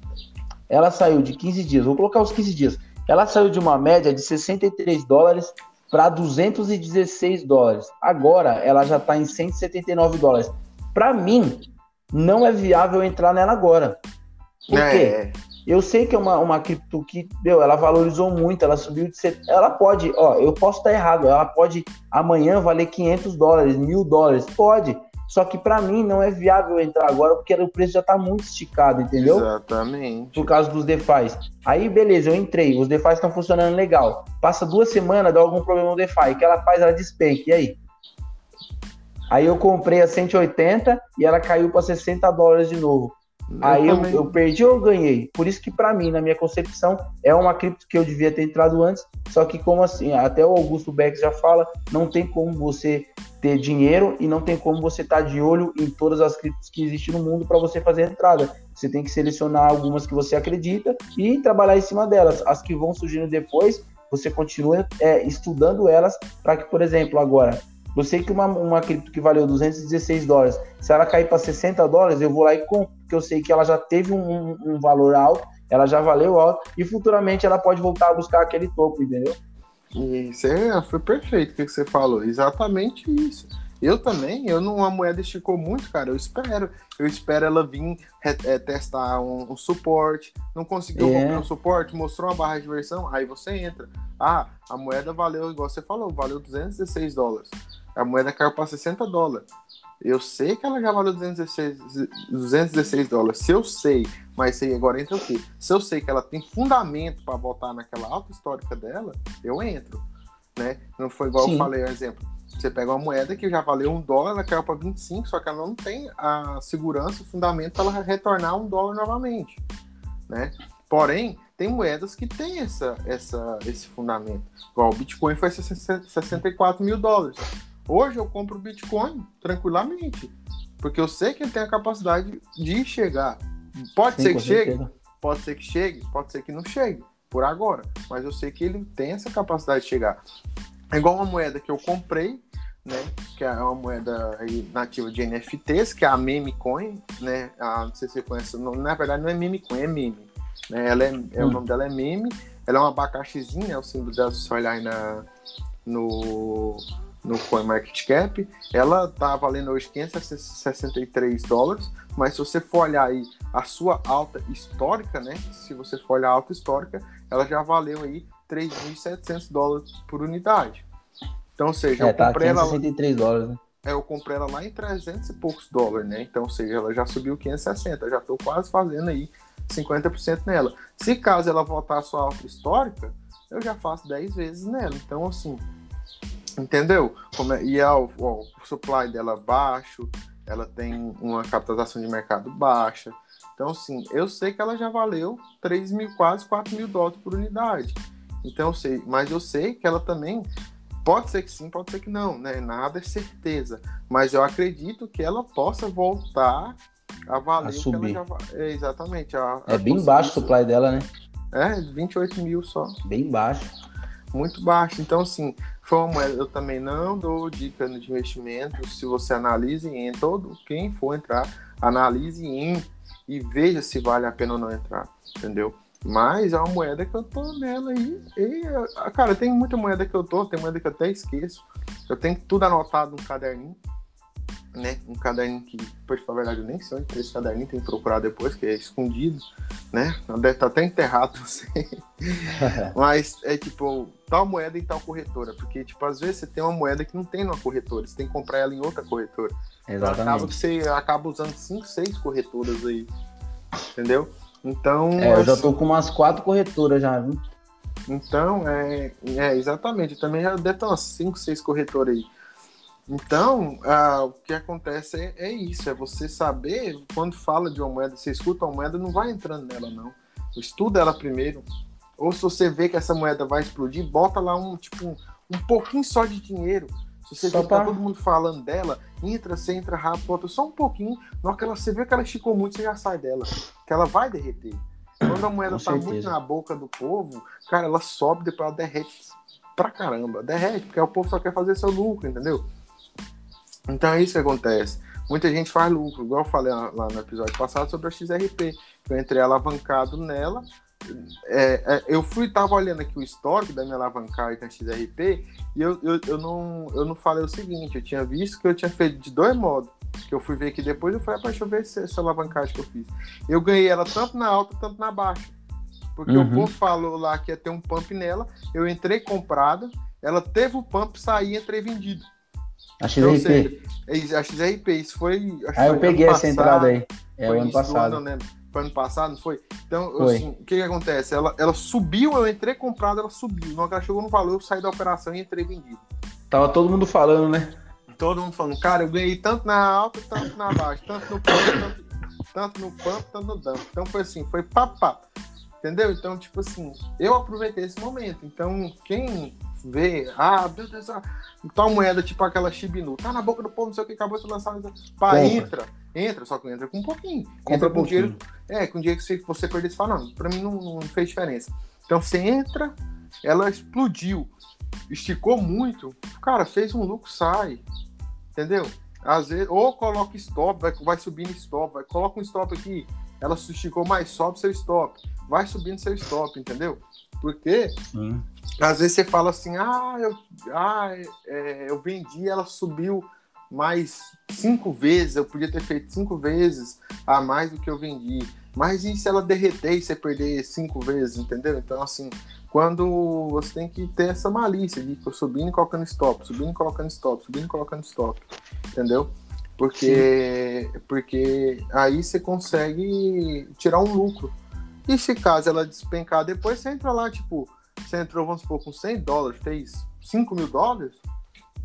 Ela saiu de 15 dias, vou colocar os 15 dias. Ela saiu de uma média de 63 dólares para 216 dólares. Agora ela já está em 179 dólares. Para mim, não é viável entrar nela agora. Por é. quê? Eu sei que é uma, uma cripto que, meu, ela valorizou muito, ela subiu de. Set... Ela pode, ó, eu posso estar errado, ela pode amanhã valer 500 dólares, mil dólares, pode. Só que para mim não é viável entrar agora porque o preço já está muito esticado, entendeu?
Exatamente.
Por causa dos DeFi. Aí, beleza, eu entrei, os DeFi estão funcionando legal. Passa duas semanas, dá algum problema no DeFi. O que ela faz? Ela despenca. E aí? Aí eu comprei a 180 e ela caiu para 60 dólares de novo. Eu aí eu, eu, perdi ou ganhei? Por isso que para mim, na minha concepção, é uma cripto que eu devia ter entrado antes. Só que como assim, até o Augusto Beck já fala, não tem como você ter dinheiro e não tem como você estar tá de olho em todas as criptos que existem no mundo para você fazer a entrada. Você tem que selecionar algumas que você acredita e trabalhar em cima delas. As que vão surgindo depois, você continua é, estudando elas para que, por exemplo, agora, eu sei que uma, uma cripto que valeu 216 dólares, se ela cair para 60 dólares, eu vou lá e compro, porque eu sei que ela já teve um, um valor alto, ela já valeu alto, e futuramente ela pode voltar a buscar aquele topo, entendeu?
Isso é, foi perfeito o que você falou, exatamente isso. Eu também, eu não, a moeda esticou muito, cara. Eu espero. Eu espero ela vir é, testar um, um, suporte. Não conseguiu é. comprar um suporte, mostrou uma barra de versão, aí você entra. Ah, a moeda valeu, igual você falou, valeu 216 dólares a moeda caiu para 60 dólares. Eu sei que ela já valeu 216, 216 dólares. Se eu sei, mas sei agora entra o quê? Se eu sei que ela tem fundamento para voltar naquela alta histórica dela, eu entro. Né? Não foi igual Sim. eu falei, exemplo. Você pega uma moeda que já valeu um dólar, ela caiu para 25, só que ela não tem a segurança, o fundamento para ela retornar um dólar novamente. Né? Porém, tem moedas que têm essa, essa, esse fundamento. Igual o Bitcoin foi 64 mil dólares. Hoje eu compro Bitcoin tranquilamente, porque eu sei que ele tem a capacidade de chegar. Pode Sim, ser que chegue, pode ser que chegue, pode ser que não chegue por agora, mas eu sei que ele tem essa capacidade de chegar. É igual uma moeda que eu comprei, né, que é uma moeda nativa de NFTs, que é a Memecoin, né, a, não sei se você conhece, não, na verdade não é Memecoin, é meme, né, ela é, é hum. o nome dela é meme, ela é uma abacaxizinha, é o símbolo dela, se você olhar aí na, no, no CoinMarketCap, ela tá valendo hoje 563 dólares, mas se você for olhar aí a sua alta histórica, né? Se você for olhar a alta histórica, ela já valeu aí 3.700 dólares por unidade. Então, ou seja,
é, eu tá comprei ela dólares, né?
É, eu comprei ela lá em 300 e poucos dólares, né? Então, ou seja, ela já subiu 560, já tô quase fazendo aí 50% nela. Se caso ela voltar à sua alta histórica, eu já faço 10 vezes nela. Então, assim, Entendeu? Como é, e é o, o, supply dela baixo, ela tem uma capitalização de mercado baixa. Então, sim, eu sei que ela já valeu 3 mil, quase 4 mil dólares por unidade. Então, eu sei, mas eu sei que ela também pode ser que sim, pode ser que não, né? Nada é certeza. Mas eu acredito que ela possa voltar a valer a
subir.
Já, é, exatamente. A,
é bem baixo o supply dela, né?
É, 28 mil só.
Bem baixo.
Muito baixo. Então, assim, uma moeda, eu também não dou dica de investimento. Se você analise em todo, quem for entrar, analise em e veja se vale a pena ou não entrar, entendeu? Mas é uma moeda que eu tô nela aí. E, cara, tem muita moeda que eu tô, tem moeda que eu até esqueço. Eu tenho tudo anotado no caderninho. Né? Um caderninho que, de falar a verdade, eu nem sei onde esse caderninho, tem que procurar depois, que é escondido, né? Deve estar até enterrado, não sei. Mas é tipo, tal moeda em tal corretora. Porque, tipo, às vezes você tem uma moeda que não tem numa corretora, você tem que comprar ela em outra corretora.
Exatamente.
Então, acaba que você acaba usando 5, 6 corretoras aí. Entendeu? Então.
É, eu já tô com umas quatro corretoras já, viu?
Então, é, é exatamente. Também já deve ter umas 5, 6 corretoras aí. Então, ah, o que acontece é, é, isso, é você saber, quando fala de uma moeda, você escuta uma moeda, não vai entrando nela, não. Estuda ela primeiro. Ou se você vê que essa moeda vai explodir, bota lá um, tipo, um, um pouquinho só de dinheiro. Se você só vê que tá todo mundo falando dela, entra, você entra rápido, bota só um pouquinho. Na hora que ela, você vê que ela esticou muito, você já sai dela. Que ela vai derreter. Quando a moeda Com tá certeza. muito na boca do povo, cara, ela sobe, depois ela derrete pra caramba. Derrete, porque o povo só quer fazer seu lucro, entendeu? Então é isso que acontece. Muita gente faz lucro, igual eu falei lá no episódio passado sobre a XRP. Eu entrei alavancado nela. É, é, eu fui, tava olhando aqui o histórico da minha alavancagem com a XRP e eu, eu, eu, não, eu não falei o seguinte, eu tinha visto que eu tinha feito de dois modos. Que eu fui ver aqui depois, eu falei, ah, deixa eu ver essa alavancagem que eu fiz. Eu ganhei ela tanto na alta, tanto na baixa. Porque uhum. o povo falou lá que ia ter um pump nela, eu entrei comprada, ela teve o pump, saí, entrei vendido.
A XRP.
Então, a XRP, isso foi.
Ah, eu peguei essa entrada aí. É o ano passado.
Ano, né? Foi ano passado, não foi? Então, foi. Assim, o que, que acontece? Ela, ela subiu, eu entrei comprado, ela subiu. Na hora que ela chegou no valor, eu saí da operação e entrei vendido.
Tava todo mundo falando, né?
Todo mundo falando, cara, eu ganhei tanto na alta, tanto na baixa, tanto no pump, tanto, tanto no pump, tanto no dump. Então foi assim, foi papá. Entendeu? Então, tipo assim, eu aproveitei esse momento. Então, quem vê, ah, meu Deus, ah, tal moeda, tipo aquela Shibinu, tá na boca do povo, não sei o que, acabou de lançar. Pá, entra, entra, só que entra com um pouquinho. Compra entra com um dinheiro. É, com dinheiro que você, você perder, você fala, não, pra mim não, não fez diferença. Então você entra, ela explodiu, esticou muito, cara, fez um lucro, sai. Entendeu? Às vezes, ou coloca stop, vai, vai subindo stop, vai, coloca um stop aqui, ela esticou mais, sobe seu stop, vai subindo seu stop, entendeu? Porque Sim. às vezes você fala assim, ah, eu, ah, é, eu vendi, ela subiu mais cinco vezes, eu podia ter feito cinco vezes a mais do que eu vendi. Mas e se ela derreter e você perder cinco vezes, entendeu? Então, assim, quando você tem que ter essa malícia de subindo e colocando stop, subindo e colocando stop, subindo e colocando stop, entendeu? Porque, porque aí você consegue tirar um lucro e se caso ela despencar depois, você entra lá, tipo, você entrou, vamos supor, com 100 dólares, fez 5 mil dólares,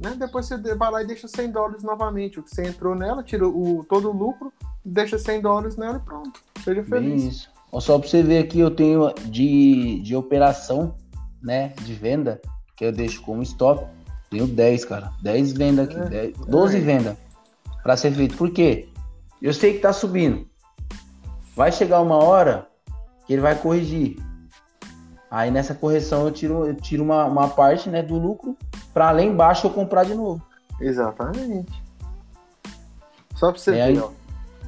né? Depois você vai lá e deixa 100 dólares novamente. O que você entrou nela, tira o, todo o lucro, deixa 100 dólares nela e pronto. Seja feliz. Isso.
Só para você ver aqui, eu tenho de, de operação, né, de venda, que eu deixo como stop, tenho 10, cara. 10 vendas aqui, é, 10, 12 é. vendas para ser feito. Por quê? Eu sei que tá subindo. Vai chegar uma hora que ele vai corrigir. Aí nessa correção eu tiro, eu tiro uma, uma parte né, do lucro para lá embaixo eu comprar de novo.
Exatamente. Só para você é ver, aí...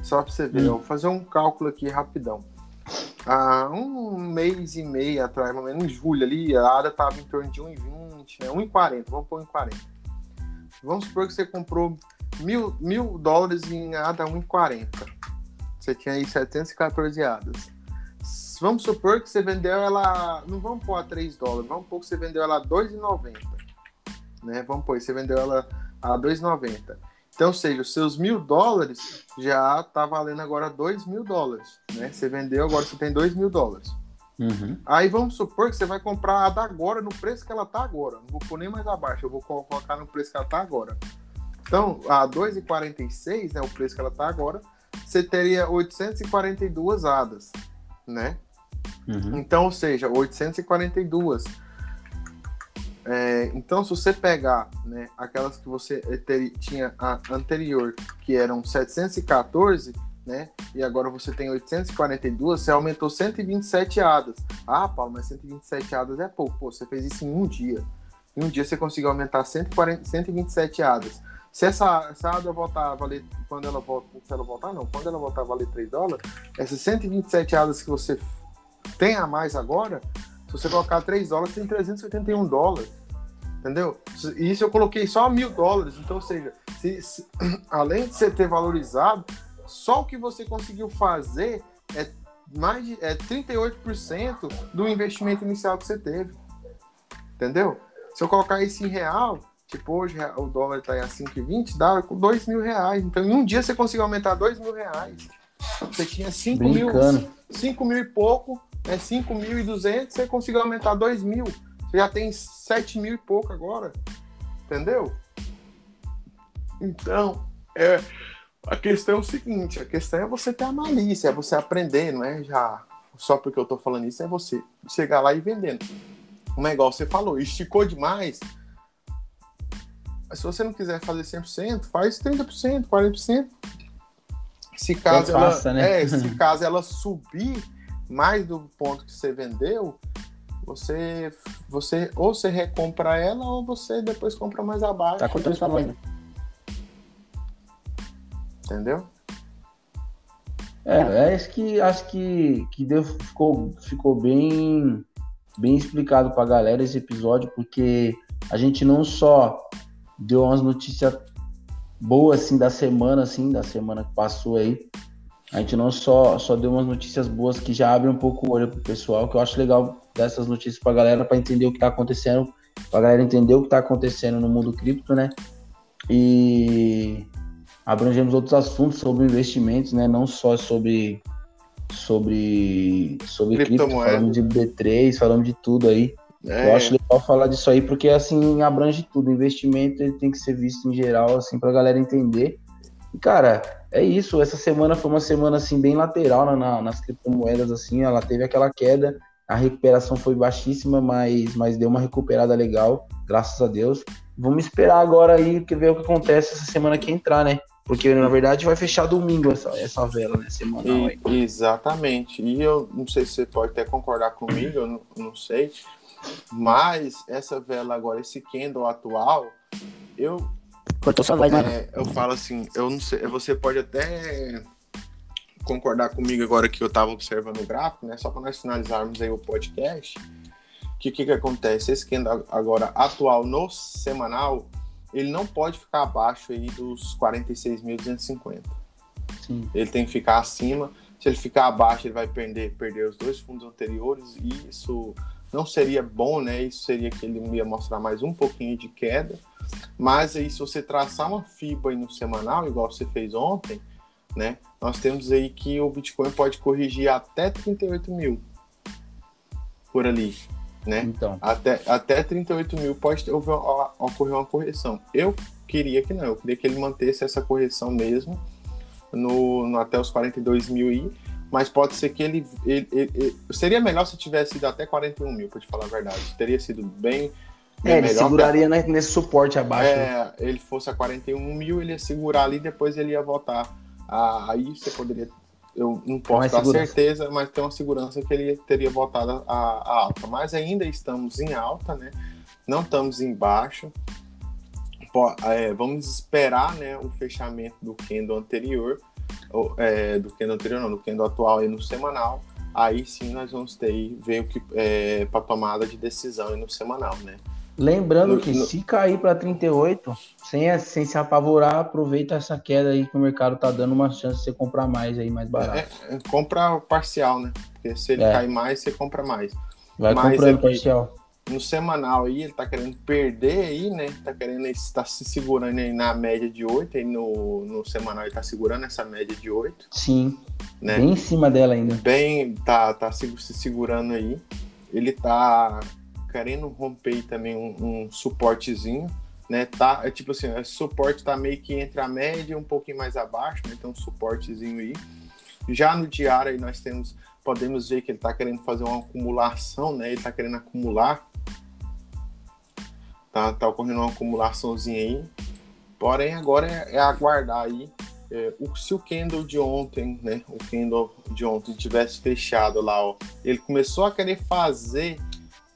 Só para você ver, hum. vou fazer um cálculo aqui rapidão. Há um mês e meio atrás, mais ou menos em julho ali, a ADA estava em torno de 1,20, né? 1,40, vamos pôr em 40. Vamos supor que você comprou mil, mil dólares em ADA 1,40. Você tinha aí 714 ADAs vamos supor que você vendeu ela, não vamos pôr a 3 dólares, vamos supor que você vendeu ela a 2,90, né? Vamos pôr, você vendeu ela a 2,90. Então, ou seja, os seus mil dólares já tá valendo agora 2 mil dólares, né? Você vendeu, agora você tem 2 mil dólares. Uhum. Aí vamos supor que você vai comprar a da agora no preço que ela tá agora. Não vou pôr nem mais abaixo, eu vou colocar no preço que ela tá agora. Então, a 2,46, né, o preço que ela tá agora, você teria 842 hadas, né? Uhum. Então, ou seja, 842. É, então, se você pegar né, aquelas que você ter, tinha anterior, que eram 714, né, e agora você tem 842, você aumentou 127 hadas. Ah, Paulo, mas 127 hadas é pouco. Pô, você fez isso em um dia. Em um dia você conseguiu aumentar 140, 127 hadas. Se essa, essa voltar a valer, quando ela volta, se ela voltar não, quando ela voltar a valer 3 dólares, essas 127 hadas que você tem a mais agora, se você colocar 3 dólares, tem 381 dólares. Entendeu? E isso eu coloquei só mil dólares. Então, ou seja, se, se, além de você ter valorizado, só o que você conseguiu fazer é mais de é 38% do investimento inicial que você teve. Entendeu? Se eu colocar isso em real, tipo hoje o dólar está a 5,20, dá 2 mil reais. Então em um dia você conseguiu aumentar 2 mil reais. Você tinha 5 mil, 5 mil e pouco, é 5 mil e 200, você conseguiu aumentar 2 mil. Você já tem 7 mil e pouco agora. Entendeu? Então, é, a questão é o seguinte, a questão é você ter a malícia, é você aprender, não é já só porque eu tô falando isso, é você chegar lá e vendendo. Como é igual você falou, esticou demais. Se você não quiser fazer 100%, faz 30%, 40%. Se caso, ela, faça, né? é, se caso ela subir mais do ponto que você vendeu, você, você ou você recompra ela ou você depois compra mais abaixo.
Tá contando sua né?
entendeu?
É, é acho que acho que, que deu, ficou, ficou bem, bem explicado pra galera esse episódio, porque a gente não só deu umas notícias boas assim da semana, assim, da semana que passou aí. A gente não só, só deu umas notícias boas que já abrem um pouco o olho pro pessoal, que eu acho legal dessas notícias pra galera para entender o que tá acontecendo, pra galera entender o que tá acontecendo no mundo cripto, né? E abrangemos outros assuntos sobre investimentos, né? Não só sobre sobre sobre cripto, falamos de B3, falamos de tudo aí. É. Eu acho legal falar disso aí porque assim abrange tudo. O investimento ele tem que ser visto em geral assim para a galera entender. E cara, é isso. Essa semana foi uma semana assim bem lateral na, nas criptomoedas assim. Ela teve aquela queda, a recuperação foi baixíssima, mas mas deu uma recuperada legal, graças a Deus. Vamos esperar agora aí ver o que acontece essa semana que entrar, né? Porque, na verdade, vai fechar domingo essa, essa vela, né? Semanal
aí. exatamente. E eu não sei se você pode até concordar comigo, eu não, não sei. Mas essa vela agora, esse candle atual, eu.
Cortou sua voz, né?
É, eu falo assim, eu não sei, você pode até concordar comigo agora que eu estava observando o gráfico, né? Só para nós finalizarmos aí o podcast. O que, que, que acontece? Esse candle agora atual no semanal, ele não pode ficar abaixo aí dos 46.250. Ele tem que ficar acima. Se ele ficar abaixo, ele vai perder, perder os dois fundos anteriores e isso não seria bom, né? Isso seria que ele ia mostrar mais um pouquinho de queda. Mas aí, se você traçar uma FIBA no semanal, igual você fez ontem, né? Nós temos aí que o Bitcoin pode corrigir até 38 mil por ali né? Então. Até, até 38 mil pode ter, ocorrer uma correção. Eu queria que não, eu queria que ele mantesse essa correção mesmo no, no até os 42 mil e mas pode ser que ele, ele, ele, ele, Seria melhor se tivesse ido até 41 mil, para te falar a verdade. Teria sido bem.
É, ele seguraria nesse suporte abaixo.
É, ele fosse a 41 mil, ele ia segurar ali, depois ele ia voltar. Ah, aí você poderia eu não posso dar segurança. certeza, mas tem uma segurança que ele teria voltado a, a, alta. Mas ainda estamos em alta, né? Não estamos em baixa. É, vamos esperar né, o fechamento do candle anterior, ou, é, do candle anterior não, do candle atual aí no semanal. Aí sim nós vamos ter ver o que é, para tomada de decisão no semanal, né?
Lembrando que se cair para 38, sem, sem se apavorar, aproveita essa queda aí que o mercado tá dando uma chance de você comprar mais aí, mais barato.
É, é, compra parcial, né? Porque se ele é. cair mais, você compra mais.
Vai Mas comprando parcial.
No semanal aí, ele tá querendo perder aí, né? Tá querendo estar se segurando aí na média de 8, aí no, no semanal ele tá segurando essa média de 8.
Sim. Né? Bem em cima dela ainda.
Bem, tá, tá se, se segurando aí. Ele tá querendo romper também um, um suportezinho, né? Tá, é tipo assim, esse suporte tá meio que entre a média e um pouquinho mais abaixo, né? Tem um suportezinho aí. Já no diário aí nós temos, podemos ver que ele tá querendo fazer uma acumulação, né? Ele tá querendo acumular. Tá, tá ocorrendo uma acumulaçãozinha aí. Porém, agora é, é aguardar aí é, o, se o candle de ontem, né, o candle de ontem tivesse fechado lá, ó, ele começou a querer fazer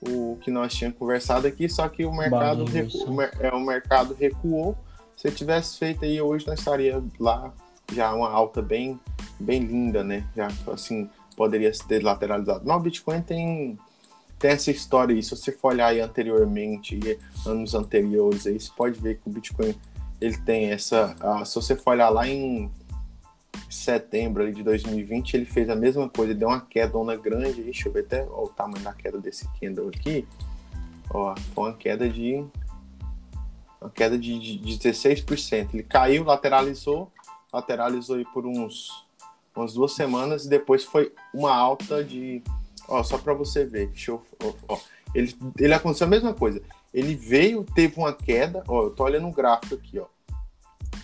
o que nós tínhamos conversado aqui, só que o mercado, recu... é, o mercado recuou. Se tivesse feito aí hoje, nós estaria lá já uma alta bem, bem linda, né? Já assim poderia ser lateralizado. Mas o Bitcoin tem tem essa história aí. Se você for olhar aí anteriormente, anos anteriores, aí você pode ver que o Bitcoin ele tem essa. Uh, se você for olhar lá em setembro ali, de 2020, ele fez a mesma coisa, deu uma queda onda grande. Deixa eu ver até ó, o tamanho da queda desse candle aqui. Ó, foi uma queda de. Uma queda de, de 16%. Ele caiu, lateralizou, lateralizou aí por uns umas duas semanas e depois foi uma alta de. Ó, só para você ver. Deixa eu, ó, ó, ele, ele aconteceu a mesma coisa. Ele veio, teve uma queda. Ó, eu tô olhando o gráfico aqui, ó.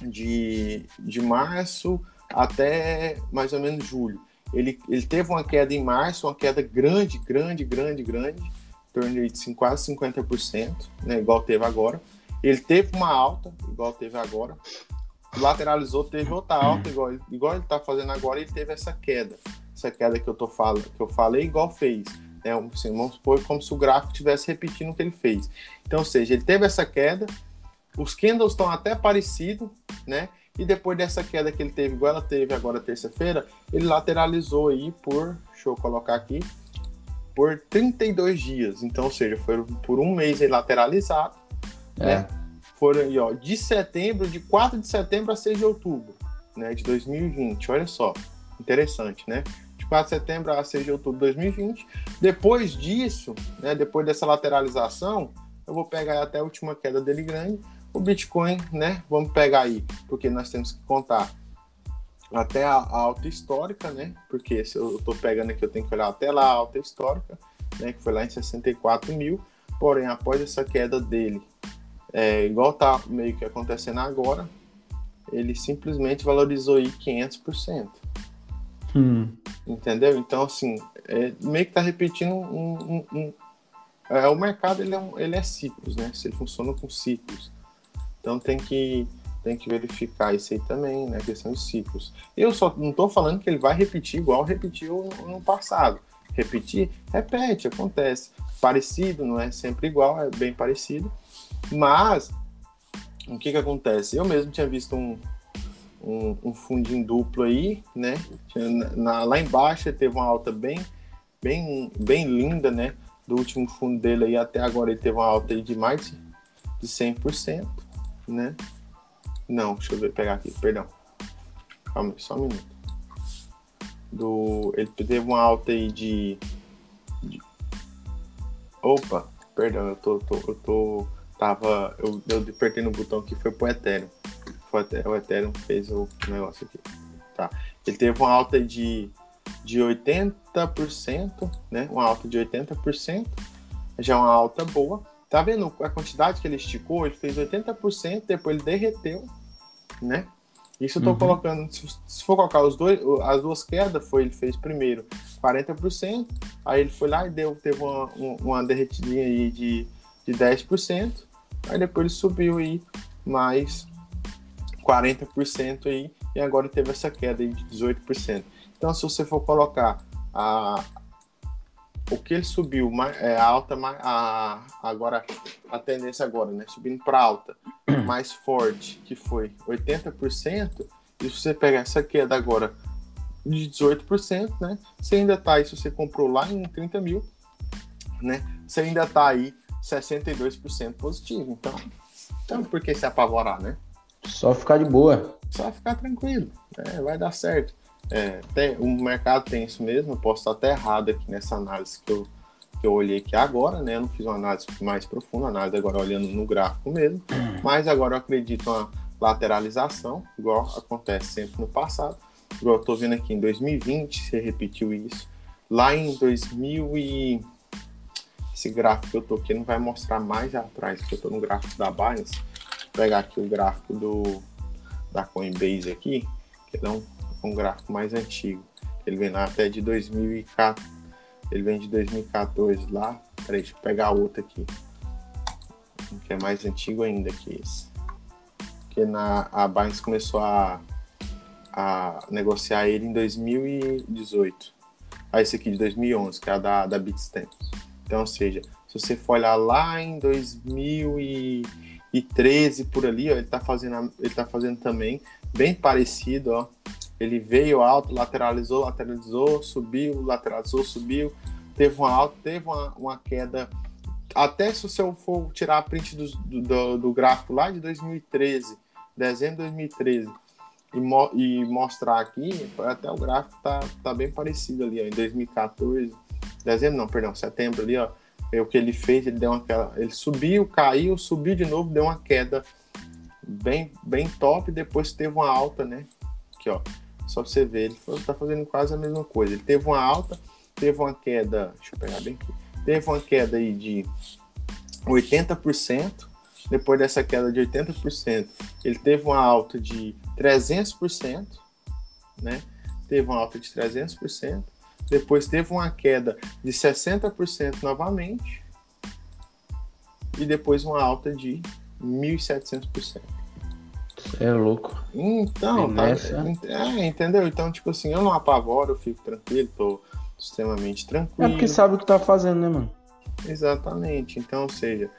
De, de março até mais ou menos julho. Ele, ele teve uma queda em março, uma queda grande, grande, grande, grande, em torno de quase 50%, né, igual teve agora. Ele teve uma alta, igual teve agora lateralizou, teve outra alta, igual, igual ele está fazendo agora, ele teve essa queda. Essa queda que eu, tô falando, que eu falei, igual fez. Né? Assim, vamos supor como se o gráfico estivesse repetindo o que ele fez. Então, ou seja, ele teve essa queda, os candles estão até parecidos, né? E depois dessa queda que ele teve, igual ela teve agora terça-feira, ele lateralizou aí por, deixa eu colocar aqui, por 32 dias. Então, ou seja, foi por um mês ele lateralizado, é. né? foram aí, ó, de setembro, de 4 de setembro a 6 de outubro, né, de 2020. Olha só, interessante, né? De 4 de setembro a 6 de outubro de 2020. Depois disso, né, depois dessa lateralização, eu vou pegar até a última queda dele grande. O Bitcoin, né? Vamos pegar aí, porque nós temos que contar até a, a alta histórica, né? Porque se eu estou pegando aqui, eu tenho que olhar até lá a alta histórica, né? Que foi lá em 64 mil. Porém, após essa queda dele é, igual tá meio que acontecendo agora, ele simplesmente valorizou aí 500%. Hum. Entendeu? Então, assim, é, meio que tá repetindo um. um, um é, o mercado ele é, um, ele é ciclos, né? Se ele funciona com ciclos. Então tem que, tem que verificar isso aí também, né? Questão de ciclos. Eu só não tô falando que ele vai repetir igual repetiu no, no passado. Repetir, repete, acontece. Parecido, não é sempre igual, é bem parecido mas, o que que acontece? Eu mesmo tinha visto um, um, um fundinho duplo aí, né? Na, lá embaixo teve uma alta bem, bem, bem linda, né? Do último fundo dele aí até agora ele teve uma alta aí de mais de 100%, né? Não, deixa eu ver, pegar aqui, perdão. Calma só um minuto. Do, ele teve uma alta aí de, de... Opa, perdão, eu tô, tô, eu tô tava. Eu, eu apertei no botão que foi pro Ethereum. Foi o Ethereum fez o negócio aqui. Tá. Ele teve uma alta de, de 80%, né? Uma alta de 80%. Já é uma alta boa. Tá vendo a quantidade que ele esticou? Ele fez 80%, depois ele derreteu, né? Isso eu tô uhum. colocando, se, for colocar os dois, as duas quedas, foi ele fez primeiro 40%, aí ele foi lá e deu, teve uma, uma derretidinha aí de, de 10%, Aí depois ele subiu aí mais 40% aí e agora teve essa queda aí de 18%. Então se você for colocar a o que ele subiu, é alta, a, agora a tendência agora, né, subindo para alta, mais forte, que foi 80%, e se você pegar essa queda agora de 18%, né, você ainda tá aí, se você comprou lá em 30 mil, né, você ainda tá aí 62% positivo. Então, então, por que se apavorar, né?
Só ficar de boa.
Só ficar tranquilo. É, vai dar certo. É, tem, o mercado tem isso mesmo. Eu posso estar até errado aqui nessa análise que eu, que eu olhei aqui agora, né? Eu não fiz uma análise mais profunda, análise agora olhando no gráfico mesmo. Mas agora eu acredito uma lateralização, igual acontece sempre no passado. Igual eu tô vendo aqui em 2020, você repetiu isso. Lá em 2000 e esse gráfico que eu tô aqui não vai mostrar mais atrás, porque eu tô no gráfico da Binance. Vou pegar aqui o gráfico do, da Coinbase aqui, que é um, um gráfico mais antigo. Ele vem lá até de 2014. Ele vem de 2014 lá. Peraí, deixa eu pegar outro aqui. Que é mais antigo ainda que esse. Que na, a Binance começou a, a negociar ele em 2018. Ah, esse aqui de 2011, que é a da, da Bitstamp. Então, ou seja, se você for olhar lá em 2013 por ali, ó, ele está fazendo, ele tá fazendo também bem parecido, ó. Ele veio alto, lateralizou, lateralizou, subiu, lateralizou, subiu, teve uma alta, teve uma, uma queda. Até se você for tirar a print do, do, do gráfico lá de 2013, dezembro de 2013 e, mo e mostrar aqui, até o gráfico tá, tá bem parecido ali, ó, em 2014, dezembro não, perdão, setembro ali, ó, é o que ele fez, ele deu aquela, ele subiu, caiu, subiu de novo, deu uma queda bem, bem top, depois teve uma alta, né? Aqui, ó, só pra você ver, ele tá fazendo quase a mesma coisa. Ele teve uma alta, teve uma queda, deixa eu pegar bem aqui, teve uma queda aí de 80%, depois dessa queda de 80%, ele teve uma alta de 300%, né? Teve uma alta de 300%, depois teve uma queda de 60% novamente, e depois uma alta de 1.700%.
É louco.
Então, tá, é, entendeu? Então, tipo assim, eu não apavoro, eu fico tranquilo, tô extremamente tranquilo.
É porque sabe o que tá fazendo, né, mano?
Exatamente. Então, ou seja,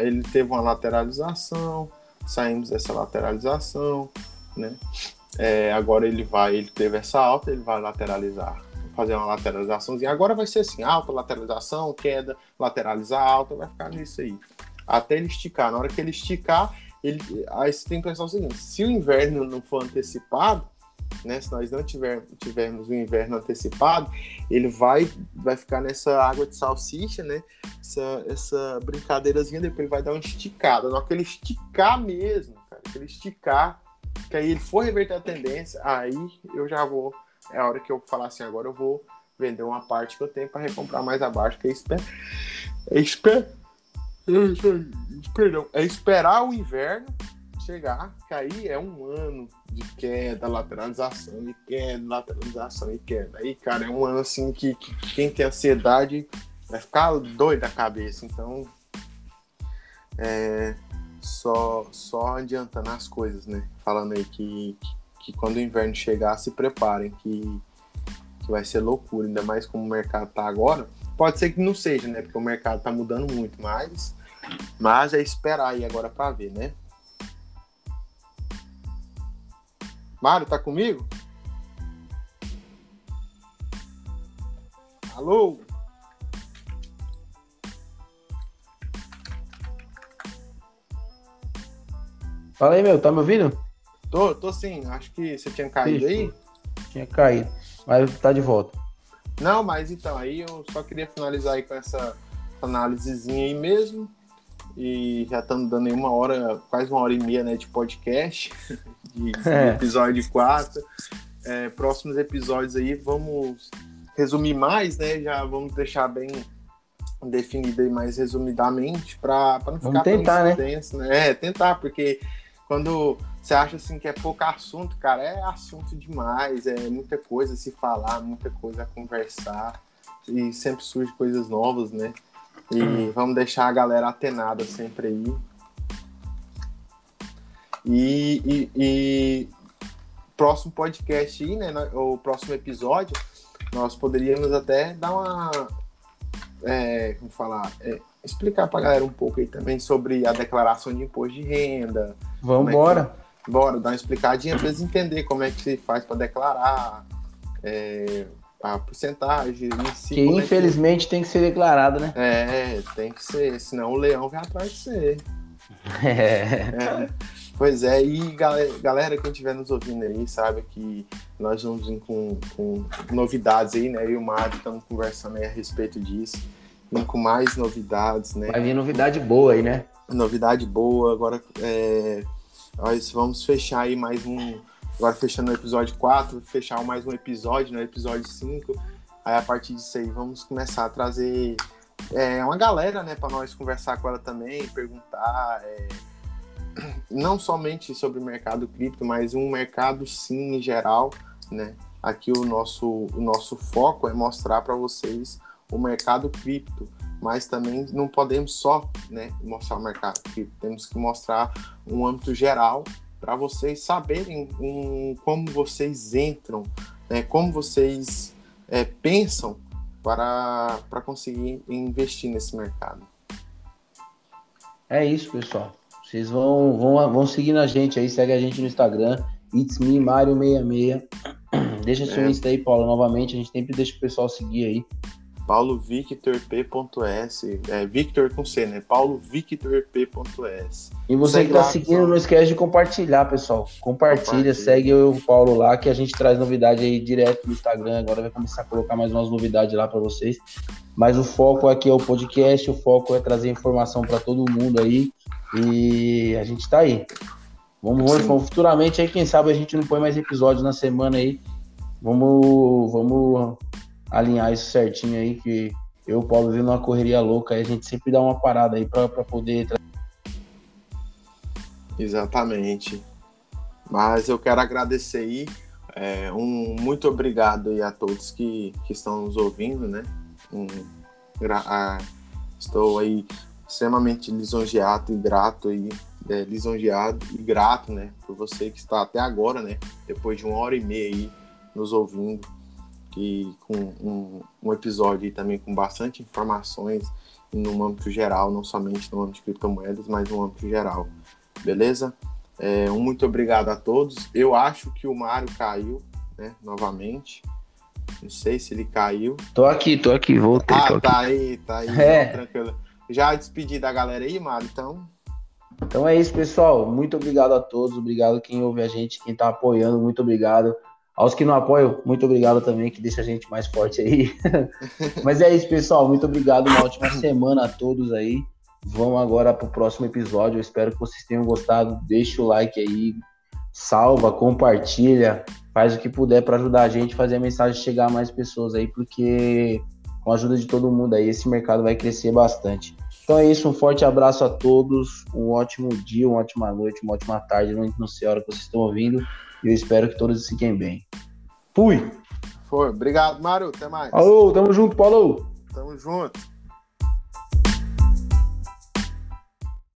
ele teve uma lateralização, saímos dessa lateralização, né? É, agora ele vai, ele teve essa alta, ele vai lateralizar, fazer uma lateralização. Agora vai ser assim, alta, lateralização, queda, lateralizar, alta, vai ficar nisso aí. Até ele esticar. Na hora que ele esticar, ele, aí você tem que pensar o seguinte: se o inverno não for antecipado, né, se nós não tiver, tivermos o inverno antecipado, ele vai, vai ficar nessa água de salsicha, né? Essa, essa brincadeirazinha, depois ele vai dar uma esticada. Na hora que ele esticar mesmo, cara, que ele esticar, que aí ele for reverter a tendência, aí eu já vou. É a hora que eu falar assim, agora eu vou vender uma parte que eu tenho para recomprar mais abaixo, que é esper... É esper... Perdão, é esperar o inverno chegar, que aí é um ano de queda, lateralização, de queda, lateralização e queda. Aí, cara, é um ano assim que, que quem tem ansiedade vai ficar doido da cabeça. Então, é, só, só adiantando as coisas, né? Falando aí que, que, que quando o inverno chegar, se preparem, que, que vai ser loucura, ainda mais como o mercado tá agora. Pode ser que não seja, né? Porque o mercado tá mudando muito, mas, mas é esperar aí agora para ver, né? Mário, tá comigo? Alô?
Fala aí, meu, tá me ouvindo?
Tô, tô sim. Acho que você tinha caído aí.
Tinha caído, mas tá de volta.
Não, mas então, aí eu só queria finalizar aí com essa análisezinha aí mesmo. E já estamos dando aí uma hora, quase uma hora e meia né, de podcast, de, de é. episódio 4. É, próximos episódios aí vamos resumir mais, né? Já vamos deixar bem definido aí mais resumidamente para não ficar
vamos tentar,
tão denso, né? né? É, tentar, porque quando você acha assim que é pouco assunto, cara, é assunto demais, é muita coisa a se falar, muita coisa a conversar e sempre surge coisas novas, né? E uhum. vamos deixar a galera atenada sempre aí. E, e, e, próximo podcast aí, né? O próximo episódio, nós poderíamos até dar uma. É, como falar? É, explicar pra galera um pouco aí também sobre a declaração de imposto de renda.
Vamos embora.
É bora, dar uma explicadinha para eles entenderem como é que se faz para declarar. É, a porcentagem em si.
Que infelizmente que... tem que ser declarado, né?
É, tem que ser, senão o leão vai atrás de ser. É. é. Pois é, e galera, galera, quem estiver nos ouvindo aí, sabe que nós vamos vir com, com novidades aí, né? Eu e o Mário estamos conversando aí a respeito disso. Vim com mais novidades, né?
Vai vir novidade boa aí, né?
Novidade boa. Agora, é, nós vamos fechar aí mais um, Agora fechando o episódio 4, fechar mais um episódio, no né, episódio 5. Aí a partir disso aí vamos começar a trazer é, uma galera, né, para nós conversar com ela também, perguntar, é, não somente sobre o mercado cripto, mas um mercado sim em geral, né? Aqui o nosso, o nosso foco é mostrar para vocês o mercado cripto, mas também não podemos só né, mostrar o mercado cripto, temos que mostrar um âmbito geral para vocês saberem um, como vocês entram, né, como vocês é, pensam para, para conseguir investir nesse mercado.
É isso, pessoal. Vocês vão, vão, vão seguindo a gente aí, segue a gente no Instagram, It's Me Mario66. Deixa seu é. Insta aí, Paulo, novamente. A gente sempre deixa o pessoal seguir aí.
paulovictorp.s, é Victor com C, né? paulovictorp.s.
E você segue que tá lá, seguindo, pessoal. não esquece de compartilhar, pessoal. Compartilha, Compartilha, segue o Paulo lá, que a gente traz novidade aí direto no Instagram. Agora vai começar a colocar mais umas novidades lá para vocês. Mas o foco aqui é o podcast, o foco é trazer informação para todo mundo aí. E a gente tá aí. Vamos, vamos, futuramente aí, quem sabe a gente não põe mais episódios na semana aí. Vamos, vamos alinhar isso certinho aí, que eu, Paulo, vendo uma correria louca, aí a gente sempre dá uma parada aí para poder.
Exatamente. Mas eu quero agradecer aí. É, um muito obrigado aí a todos que, que estão nos ouvindo, né? Um, a, estou aí extremamente lisonjeado e grato aí, é, lisonjeado e grato, né, por você que está até agora, né, depois de uma hora e meia aí nos ouvindo e com um, um episódio também com bastante informações no âmbito geral, não somente no âmbito de criptomoedas, mas no âmbito geral. Beleza? É, um muito obrigado a todos. Eu acho que o Mário caiu, né? Novamente. Não sei se ele caiu.
Tô aqui, tô aqui, voltei.
Ah, tá
aqui.
aí, tá aí. É. Tranquilo. Já despedi da galera aí, Mário, então.
Então é isso, pessoal. Muito obrigado a todos. Obrigado quem ouve a gente, quem tá apoiando. Muito obrigado. Aos que não apoiam, muito obrigado também, que deixa a gente mais forte aí. Mas é isso, pessoal. Muito obrigado. Uma ótima semana a todos aí. Vamos agora para o próximo episódio. Eu espero que vocês tenham gostado. Deixa o like aí, salva, compartilha, faz o que puder para ajudar a gente a fazer a mensagem chegar a mais pessoas aí, porque com a ajuda de todo mundo aí, esse mercado vai crescer bastante. Então é isso, um forte abraço a todos, um ótimo dia, uma ótima noite, uma ótima tarde, não sei a hora que vocês estão ouvindo. E eu espero que todos fiquem bem. Fui!
Foi. Obrigado, Mário. Até mais.
Alô, tamo junto, Paulo.
Tamo junto.